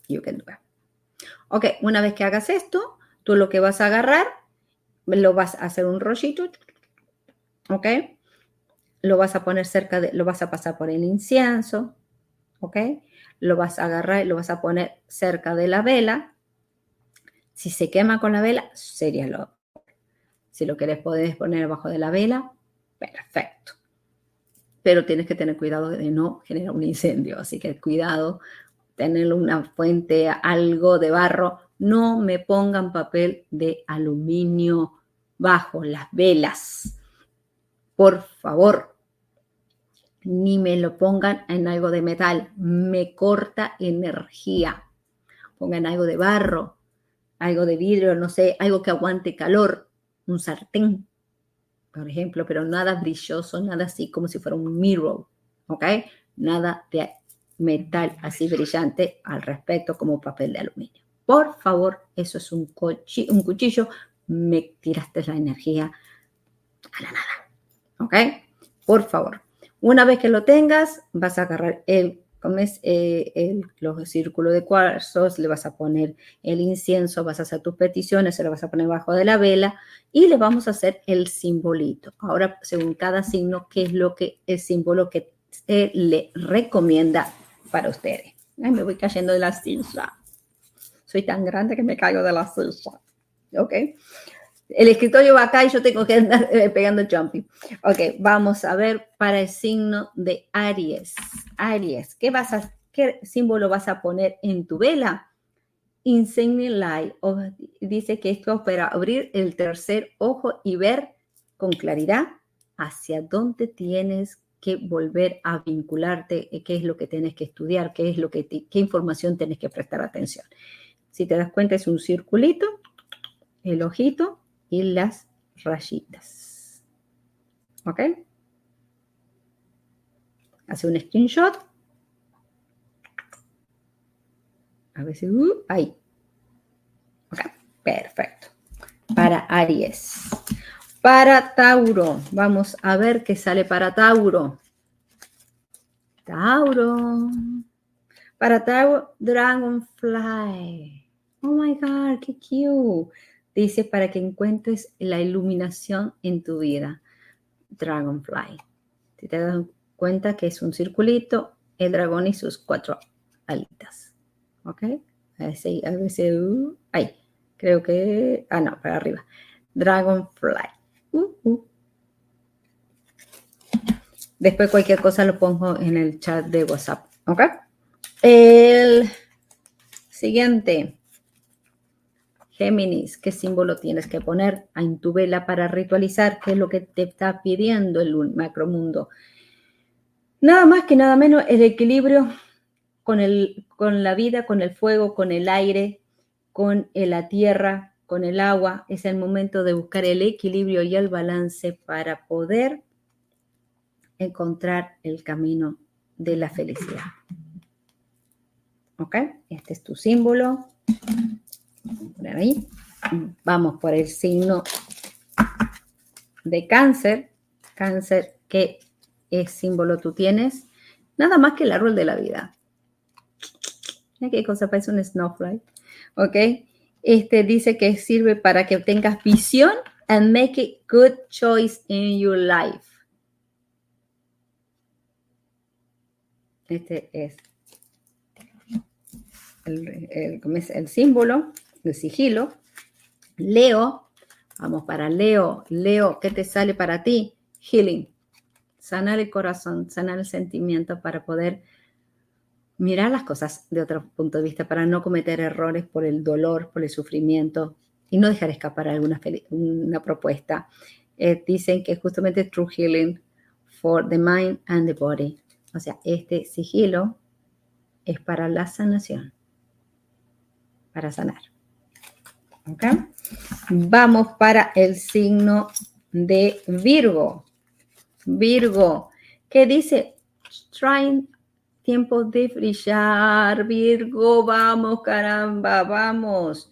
You can do it. Ok, una vez que hagas esto, tú lo que vas a agarrar, lo vas a hacer un rollito, ok, lo vas a poner cerca de, lo vas a pasar por el incienso, ok, lo vas a agarrar y lo vas a poner cerca de la vela. Si se quema con la vela, sería lo. Si lo querés, podés poner abajo de la vela, perfecto. Pero tienes que tener cuidado de no generar un incendio, así que cuidado, tener una fuente, algo de barro. No me pongan papel de aluminio bajo las velas. Por favor, ni me lo pongan en algo de metal, me corta energía. Pongan algo de barro, algo de vidrio, no sé, algo que aguante calor, un sartén, por ejemplo, pero nada brilloso, nada así como si fuera un mirror, ¿ok? Nada de metal así brillante al respecto como papel de aluminio. Por favor, eso es un, cuchillo, me tiraste la energía a la nada, ¿ok? Por favor. Una vez que lo tengas, vas a agarrar el, eh, el, los círculos de cuarzos, le vas a poner el incienso, vas a hacer tus peticiones, se lo vas a poner bajo de la vela y le vamos a hacer el simbolito. Ahora, según cada signo, ¿qué es lo que el símbolo que le recomienda para ustedes? Ay, me voy cayendo de la silla. Soy tan grande que me caigo de la silla. ¿Ok? El escritorio va acá y yo tengo que andar eh, pegando jumping. Ok, vamos a ver para el signo de Aries. Aries, ¿qué, vas a, qué símbolo vas a poner en tu vela? Insigne Light. dice que esto es para abrir el tercer ojo y ver con claridad hacia dónde tienes que volver a vincularte, eh, qué es lo que tienes que estudiar, qué es lo que qué información tienes que prestar atención. Si te das cuenta es un circulito, el ojito y las rayitas. ¿Ok? Hace un screenshot. A ver si... Uh, ahí. Ok, perfecto. Para Aries. Para Tauro. Vamos a ver qué sale para Tauro. Tauro. Para Tauro, Dragonfly. Oh my God, qué cute. Dice para que encuentres la iluminación en tu vida. Dragonfly. Si te das cuenta que es un circulito, el dragón y sus cuatro alitas. ¿Ok? A veces, a veces uh, ahí. Creo que. Ah, no, para arriba. Dragonfly. Uh, uh. Después cualquier cosa lo pongo en el chat de WhatsApp. ¿Ok? El siguiente. Géminis, ¿qué símbolo tienes que poner en tu vela para ritualizar? ¿Qué es lo que te está pidiendo el macromundo? Nada más que nada menos el equilibrio con, el, con la vida, con el fuego, con el aire, con la tierra, con el agua. Es el momento de buscar el equilibrio y el balance para poder encontrar el camino de la felicidad. ¿Ok? Este es tu símbolo ahí. Vamos por el signo de cáncer. Cáncer, ¿qué es símbolo tú tienes? Nada más que el árbol de la vida. Mira qué cosa parece un snowflake. ¿Ok? Este dice que sirve para que tengas visión and make a good choice in your life. Este es el, el símbolo de sigilo. Leo, vamos para Leo. Leo, ¿qué te sale para ti? Healing. Sanar el corazón, sanar el sentimiento para poder mirar las cosas de otro punto de vista, para no cometer errores por el dolor, por el sufrimiento y no dejar escapar alguna una propuesta. Eh, dicen que justamente True Healing for the Mind and the Body. O sea, este sigilo es para la sanación, para sanar. Vamos para el signo de Virgo. Virgo, ¿qué dice? Trying tiempo de brillar, Virgo, vamos, caramba, vamos.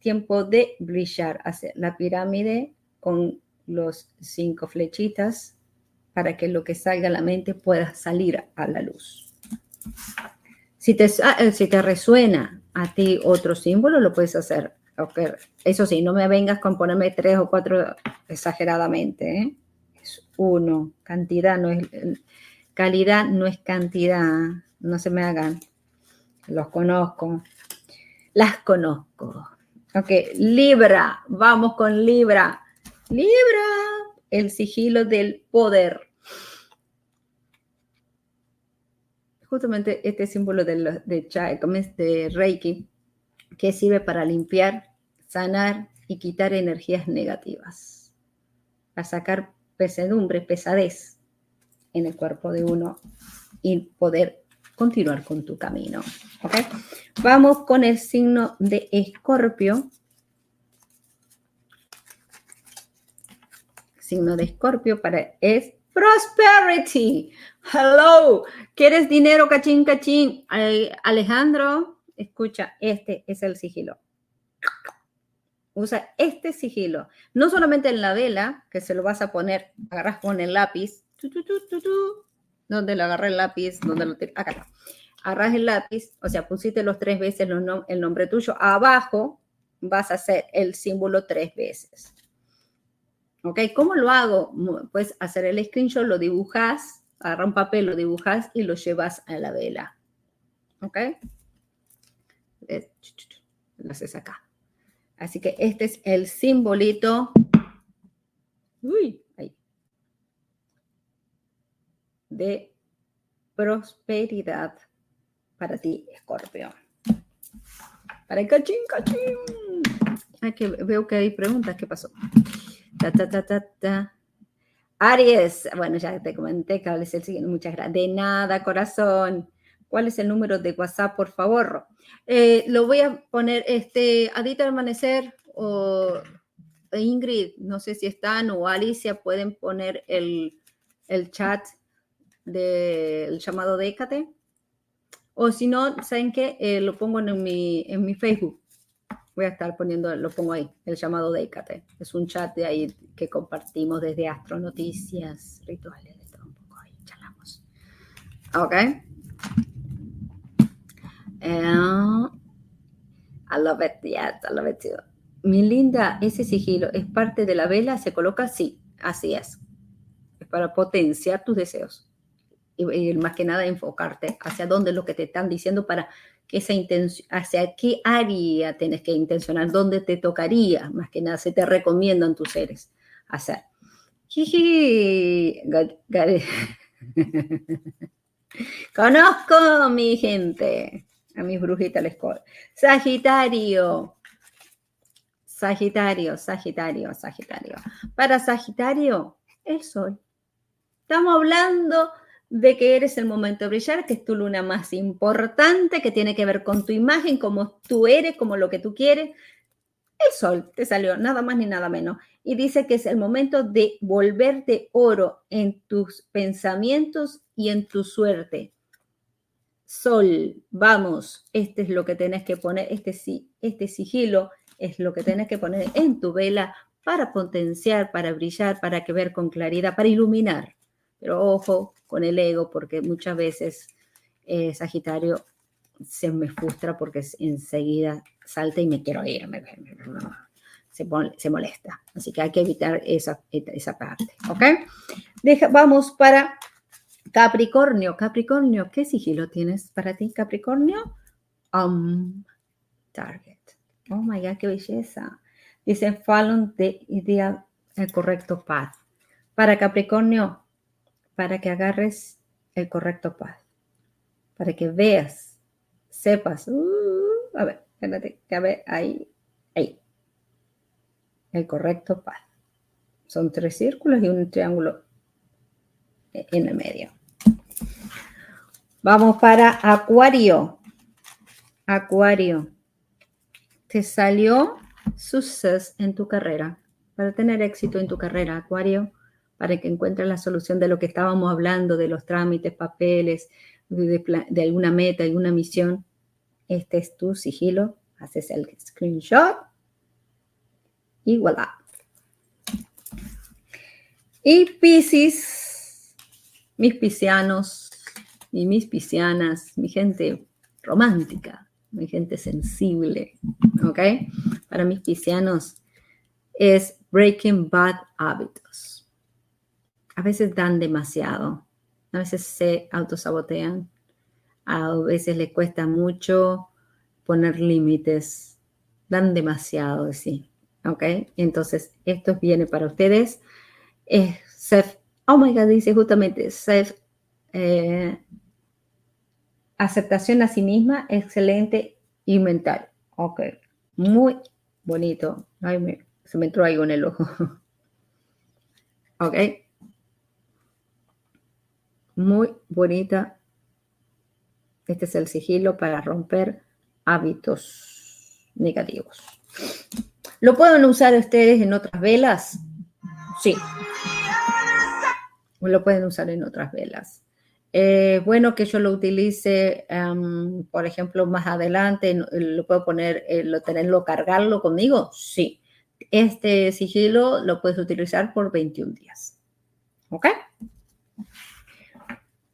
tiempo de brillar, hacer la pirámide con los cinco flechitas para que lo que salga a la mente pueda salir a la luz. Si te, eh, si te resuena a ti otro símbolo, lo puedes hacer. Eso sí, no me vengas con ponerme tres o cuatro exageradamente. ¿eh? Es uno. Cantidad no es. Calidad no es cantidad. No se me hagan. Los conozco. Las conozco. Ok, Libra. Vamos con Libra. Libra. El sigilo del poder. Justamente este símbolo de, de, de Reiki, que sirve para limpiar sanar y quitar energías negativas, a sacar pesadumbre, pesadez en el cuerpo de uno y poder continuar con tu camino. Vamos con el signo de Escorpio. Signo de Escorpio para es prosperity. Hello. ¿Quieres dinero, cachín, cachín? Alejandro, escucha, este es el sigilo. Usa este sigilo, no solamente en la vela, que se lo vas a poner, agarras con el lápiz, donde lo agarré el lápiz, donde lo acá Agarras el lápiz, o sea, pusiste los tres veces el nombre tuyo, abajo vas a hacer el símbolo tres veces. ¿Ok? ¿Cómo lo hago? Puedes hacer el screenshot, lo dibujas, agarra un papel, lo dibujas y lo llevas a la vela. ¿Ok? Lo haces acá. Así que este es el simbolito. Uy, ahí. De prosperidad para ti, Escorpio. Para el cachín, cachín. que veo que hay preguntas. ¿Qué pasó? Aries, bueno, ya te comenté que hables el siguiente. Muchas gracias. De nada, corazón. ¿Cuál es el número de WhatsApp, por favor? Eh, lo voy a poner, este, Adita Amanecer o Ingrid, no sé si están, o Alicia, pueden poner el, chat del llamado Décate. O si no, ¿saben qué? Eh, lo pongo en mi, en mi Facebook. Voy a estar poniendo, lo pongo ahí, el llamado Décate. Es un chat de ahí que compartimos desde Astro Noticias, rituales, de todo un poco ahí, charlamos. ¿Ok? Uh, I love it, yes, I love it too. Mi linda, ese sigilo es parte de la vela, se coloca así, así es. Es para potenciar tus deseos. Y, más que nada enfocarte hacia dónde es lo que te están diciendo para que esa intención, hacia qué área tienes que intencionar, dónde te tocaría, más que nada, se te recomiendan tus seres hacer. Conozco mi gente a mis brujitas les Sagitario. Sagitario, Sagitario, Sagitario. Para Sagitario, el sol. Estamos hablando de que eres el momento de brillar, que es tu luna más importante, que tiene que ver con tu imagen, como tú eres, como lo que tú quieres. El sol te salió, nada más ni nada menos. Y dice que es el momento de volverte oro en tus pensamientos y en tu suerte. Sol, vamos, este es lo que tenés que poner, este, este sigilo es lo que tenés que poner en tu vela para potenciar, para brillar, para que ver con claridad, para iluminar. Pero ojo con el ego, porque muchas veces eh, Sagitario se me frustra porque enseguida salta y me quiero ir, se, se, molesta. Así que hay que evitar esa, esa parte, ¿ok? Vamos para Capricornio, Capricornio, ¿qué sigilo tienes para ti, Capricornio? Um, target. Oh my God, qué belleza. Dice, Fallon de idea el correcto path. Para Capricornio, para que agarres el correcto path. Para que veas, sepas. Uh, a ver, espérate, a ver, ahí, ahí. El correcto path. Son tres círculos y un triángulo en el medio. Vamos para Acuario. Acuario. Te salió suceso en tu carrera. Para tener éxito en tu carrera, Acuario, para que encuentres la solución de lo que estábamos hablando, de los trámites, papeles, de, alguna meta, alguna misión. Este es tu sigilo. Haces el screenshot y voilà. Y Piscis, mis piscianos y mis piscianas, mi gente romántica, mi gente sensible, ¿ok? Para mis piscianos es breaking bad hábitos. A veces dan demasiado, a veces se autosabotean, a veces les cuesta mucho poner límites, dan demasiado sí, ¿ok? Entonces, esto viene para ustedes. Es self, oh my God, dice justamente self, eh, aceptación a sí misma, excelente y mental. Ok, muy bonito. se me entró algo en el ojo. ok. Muy bonita. Este es el sigilo para romper hábitos negativos. ¿Lo pueden usar ustedes en otras velas? Sí. Lo pueden usar en otras velas. Eh, bueno que yo lo utilice, em, por ejemplo, más adelante, lo puedo poner, eh, lo, tenerlo, cargarlo conmigo. Sí. Este sigilo lo puedes utilizar por 21 días. ¿Ok?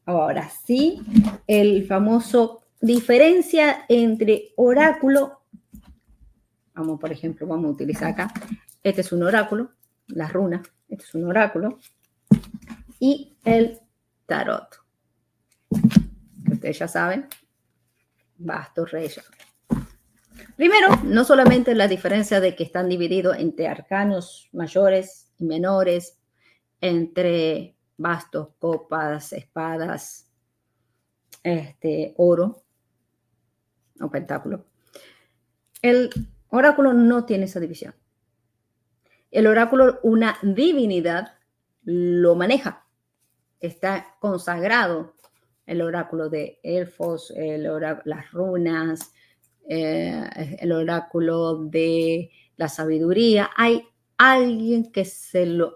Ahora sí, el famoso diferencia entre oráculo, vamos por ejemplo, vamos a utilizar acá, este es un oráculo, la runa, este es un oráculo, y el tarot. Ustedes ya saben, bastos reyes. Primero, no solamente la diferencia de que están divididos entre arcanos mayores y menores, entre bastos, copas, espadas, este, oro o pentáculo. El oráculo no tiene esa división. El oráculo, una divinidad, lo maneja. Está consagrado el oráculo de elfos, las runas, eh, el oráculo de la sabiduría. Hay alguien que se lo,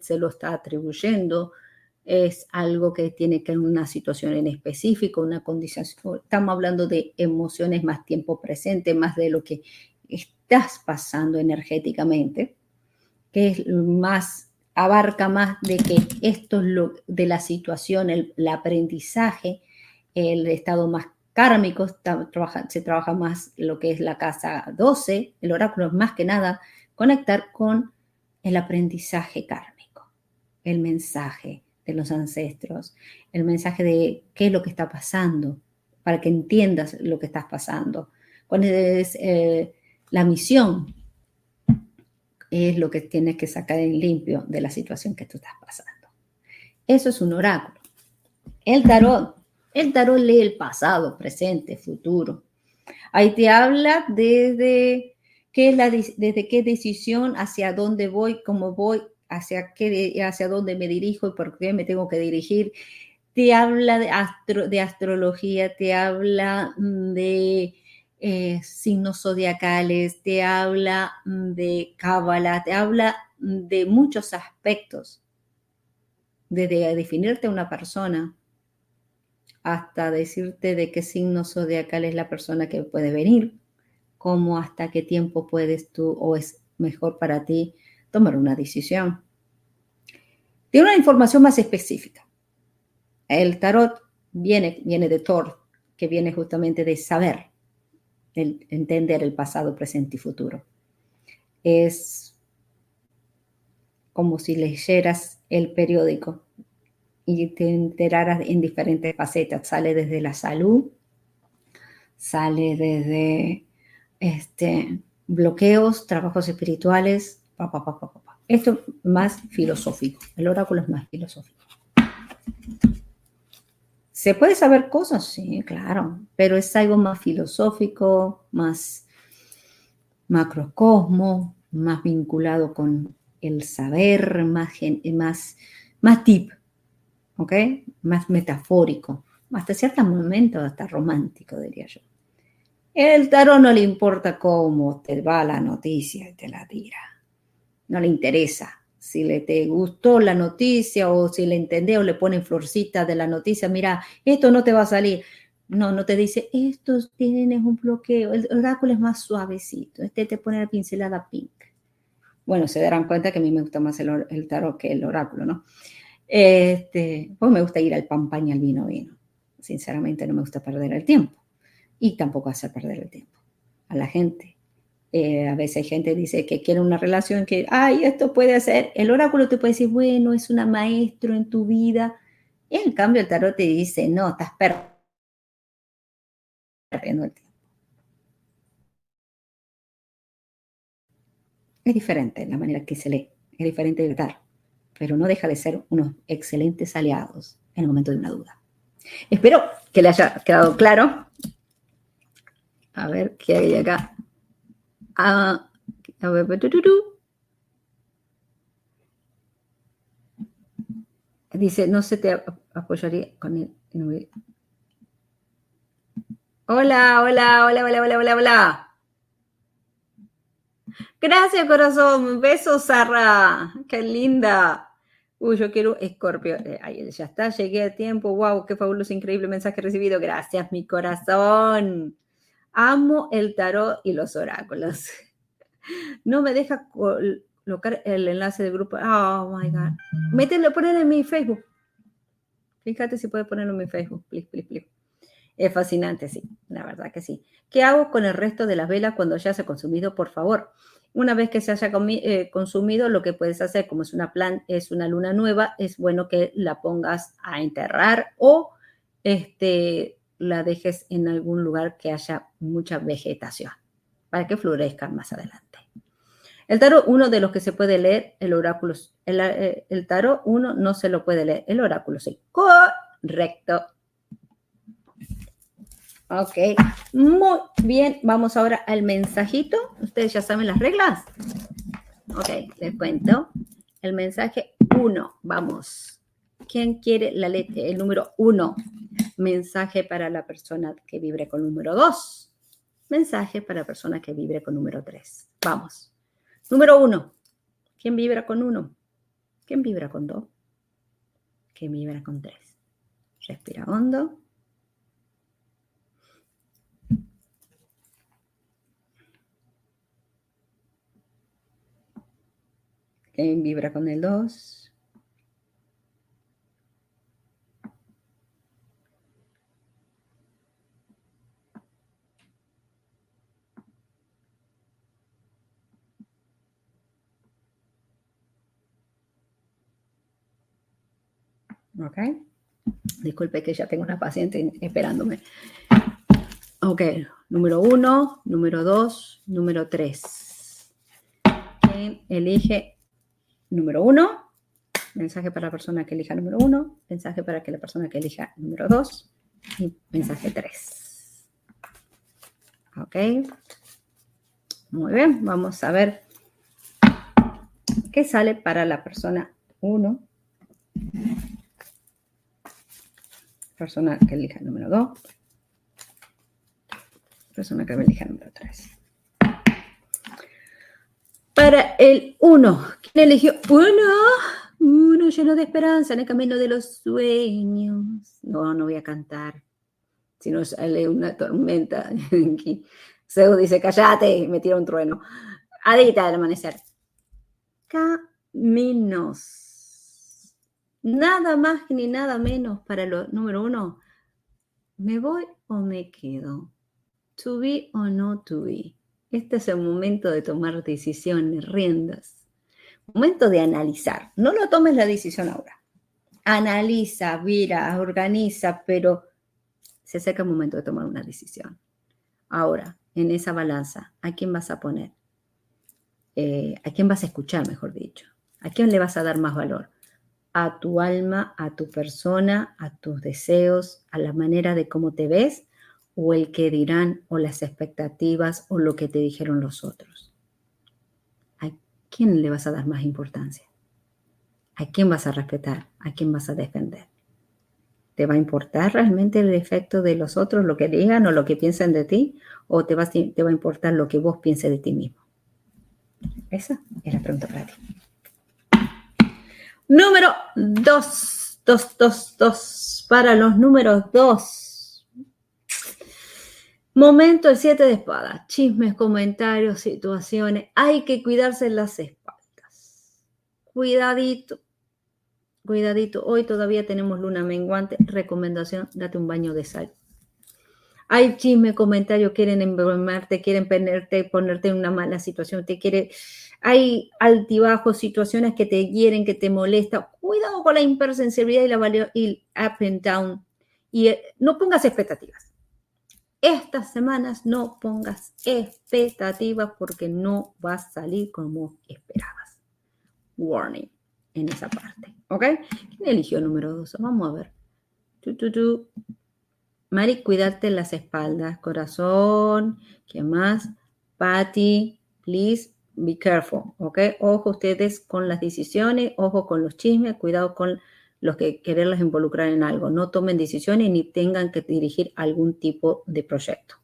se lo está atribuyendo, es algo que tiene que ver una situación en específico, una condición. Estamos hablando de emociones más tiempo presente, más de lo que estás pasando energéticamente, que es más, abarca más de que esto es lo de la situación, el, aprendizaje, el estado más kármico, se trabaja más lo que es la casa 12, el oráculo es más que nada conectar con el aprendizaje kármico, el mensaje de los ancestros, el mensaje de qué es lo que está pasando, para que entiendas lo que estás pasando. Cuál es eh, la misión, es lo que tienes que sacar en limpio de la situación que tú estás pasando. Eso es un oráculo. El tarot, el tarot lee el pasado, presente, futuro. Ahí te habla desde qué, la, desde qué decisión, hacia dónde voy, cómo voy, hacia, qué, hacia dónde me dirijo y por qué me tengo que dirigir. Te habla de, astro, de astrología, te habla mm, de eh, signos zodiacales, te habla mm, de cábala, te habla mm, de muchos aspectos, desde definirte una persona hasta decirte de qué signo zodiacal es la persona que puede venir, cómo hasta qué tiempo puedes tú o es mejor para ti tomar una decisión. Tiene una información más específica. El tarot viene, viene de Thor, que viene justamente de saber, el entender el pasado, presente y futuro. Es como si leyeras el periódico y te enteraras en diferentes facetas. Sale desde la salud, sale desde este, bloqueos, trabajos espirituales, Esto es más filosófico, el oráculo es más filosófico. ¿Se puede saber cosas? Sí, claro, pero es algo más filosófico, más macrocosmo, más vinculado con el saber, más, más, más tip, ¿ok? Más metafórico, hasta cierto momento hasta romántico, diría yo. El tarot no le importa cómo te va la noticia y te la tira. No le interesa. Si le te gustó la noticia o si le entendés o le ponen florcita de la noticia, mira, esto no te va a salir. No, no te dice, esto tienes un bloqueo. El oráculo es más suavecito. Este te pone la pincelada pink. Bueno, se darán cuenta que a mí me gusta más el, tarot que el oráculo, ¿no? Este, pues me gusta ir al y al vino vino. Sinceramente no me gusta perder el tiempo y tampoco hacer perder el tiempo a la gente. Eh, a veces gente dice que quiere una relación que, ay, esto puede ser. El oráculo te puede decir, bueno, es una maestro en tu vida. Y en cambio el tarot te dice, no, estás perdiendo el tiempo. Es diferente la manera que se lee, es diferente de dar, pero no deja de ser unos excelentes aliados en el momento de una duda. Espero que le haya quedado claro. A ver qué hay acá. A ver, Dice, no se te apoyaría con él. Hola, hola, hola, hola, hola, hola, hola. Gracias, corazón. Besos, Sara. Qué linda. Uy, yo quiero Escorpio. Eh, ya está, llegué a tiempo. Wow, qué fabuloso, increíble mensaje recibido. Gracias, mi corazón. Amo el tarot y los oráculos. No me deja colocar el enlace del grupo. Oh my God. Mételo, ponelo en mi Facebook. Fíjate si puedes ponerlo en mi Facebook. Please, please, please. Es fascinante, sí, la verdad que sí. ¿Qué hago con el resto de las velas cuando ya se ha consumido? Por favor, una vez que se haya eh, consumido, lo que puedes hacer, como es una plan, es una luna nueva, es bueno que la pongas a enterrar o este, la dejes en algún lugar que haya mucha vegetación para que florezcan más adelante. El tarot, uno de los que se puede leer, el oráculo, el, eh, el tarot, uno no se lo puede leer, el oráculo sí. Correcto. Ok, muy bien. Vamos ahora al mensajito. Ustedes ya saben las reglas. Ok, les cuento. El mensaje 1, vamos. ¿Quién quiere la letra? El número 1. Mensaje para la persona que vibre con número 2. Mensaje para la persona que vibre con número 3. Vamos. Número 1. ¿Quién vibra con 1? ¿Quién vibra con 2? ¿Quién vibra con 3? Respira hondo. ¿Quién vibra con el 2? Ok. Disculpe que ya tengo una paciente esperándome. Ok, número uno, número dos, número tres. ¿Quién elige número uno, mensaje para la persona que elija número uno, mensaje para que la persona que elija número dos y mensaje tres. Ok. Muy bien, vamos a ver qué sale para la persona uno. Persona que elija número dos. Persona que elija número tres. Para el uno, ¿quién eligió? Uno, uno lleno de esperanza en el camino de los sueños. No, no voy a cantar. Si no sale una tormenta. Zeus dice, callate, me tira un trueno. Adita del amanecer. Caminos. Nada más ni nada menos para lo número uno. ¿Me voy o me quedo? To be o no to be. Este es el momento de tomar decisiones, riendas. Momento de analizar. No lo tomes la decisión ahora. Analiza, mira, organiza, pero se acerca el momento de tomar una decisión. Ahora, en esa balanza, ¿a quién vas a poner? Eh, ¿A quién vas a escuchar, mejor dicho? ¿A quién le vas a dar más valor? ¿A tu alma, a tu persona, a tus deseos, a la manera de cómo te ves o el que dirán o las expectativas o lo que te dijeron los otros? ¿A quién le vas a dar más importancia? ¿A quién vas a respetar? ¿A quién vas a defender? ¿Te va a importar realmente el efecto de los otros, lo que digan o lo que piensen de ti? ¿O te va, te va a importar lo que vos pienses de ti mismo? Esa es la pregunta para ti. Número dos, dos, dos, dos. Para los números dos. Momento el 7 de espada. Chismes, comentarios, situaciones. Hay que cuidarse las espaldas. cuidadito, cuidadito. Hoy todavía tenemos luna menguante. Recomendación, date un baño de sal. Hay chisme, comentarios, quieren embromarte, quieren ponerte, ponerte en una mala situación, te quiere, hay altibajos, situaciones que te hieren, que te molestan. Cuidado con la hipersensibilidad y la y up and down. Y eh, no pongas expectativas. Estas semanas no pongas expectativas porque no va a salir como esperabas. Warning en esa parte. ¿Ok? ¿Quién eligió el número 2? Vamos a ver. Mari, cuídate las espaldas. Corazón. ¿Qué más? Patty, please be careful. ¿Ok? Ojo ustedes con las decisiones, ojo con los chismes, cuidado con los que quererlas involucrar en algo. No tomen decisiones ni tengan que dirigir algún tipo de proyecto.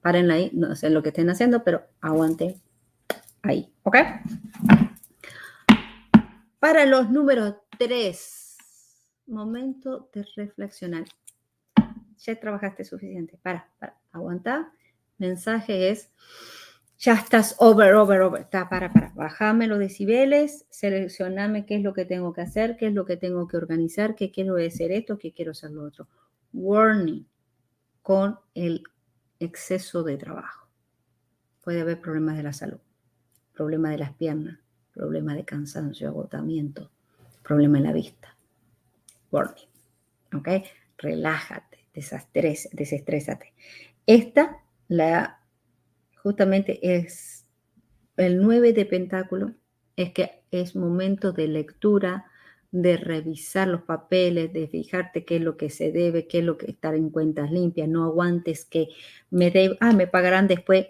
Paren ahí, no sé lo que estén haciendo, pero aguanten ahí, ¿ok? Para los números 3, momento de reflexionar. Ya trabajaste suficiente. Para, para, aguanta. Mensaje es ya estás over, over, over. Está, para, para. Bajame los decibeles, seleccioname qué es lo que tengo que hacer, qué es lo que tengo que organizar, qué quiero hacer esto, qué quiero hacer lo otro. Warning con el exceso de trabajo. Puede haber problemas de la salud, problemas de las piernas, problemas de cansancio, agotamiento, problema en la vista. Warning. ¿Ok? Relájate, desestrésate. Esta la justamente es el 9 de pentáculo, es que es momento de lectura, de revisar los papeles, de fijarte qué es lo que se debe, qué es lo que estar en cuentas limpias, no aguantes que me de, ah, me pagarán después.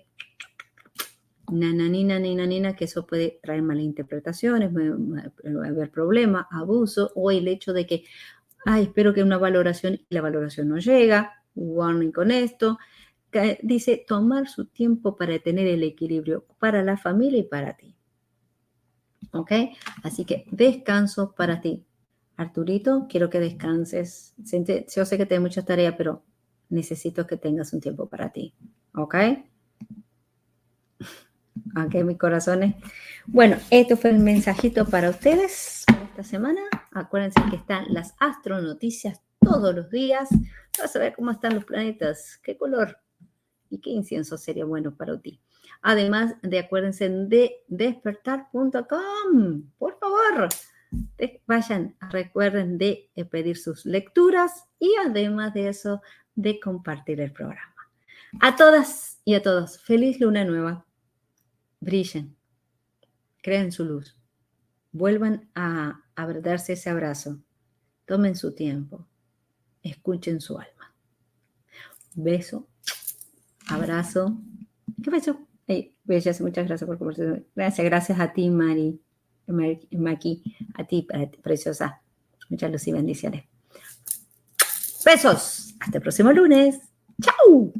Nananina, nina, que eso puede traer malinterpretaciones, haber problemas, abuso, o el hecho de que, ay, espero que una valoración y la valoración no llega, warning con esto, dice tomar su tiempo para tener el equilibrio para la familia y para ti. ¿Ok? Así que descanso para ti. Arturito, quiero que descanses. Yo sé que tienes muchas tareas, pero necesito que tengas un tiempo para ti. ¿Ok? Ok, mis corazones. Bueno, esto fue el mensajito para ustedes esta semana. Acuérdense que están las astronoticias todos los días. Vas a ver cómo están los planetas. ¿Qué color? Y qué incienso sería bueno para ti. Además de acuérdense de despertar.com, por favor, vayan, recuerden de eh, pedir sus lecturas y además de eso, de compartir el programa. A todas y a todos, feliz luna nueva. Brillen, creen su luz, vuelvan a, a darse ese abrazo, tomen su tiempo, escuchen su alma. Beso abrazo. ¿Qué pasó? Hey, muchas gracias por compartir. Gracias, gracias a ti, Mari, Maki, a ti, preciosa. Muchas luz y bendiciones. Besos. Hasta el próximo lunes. ¡Chao!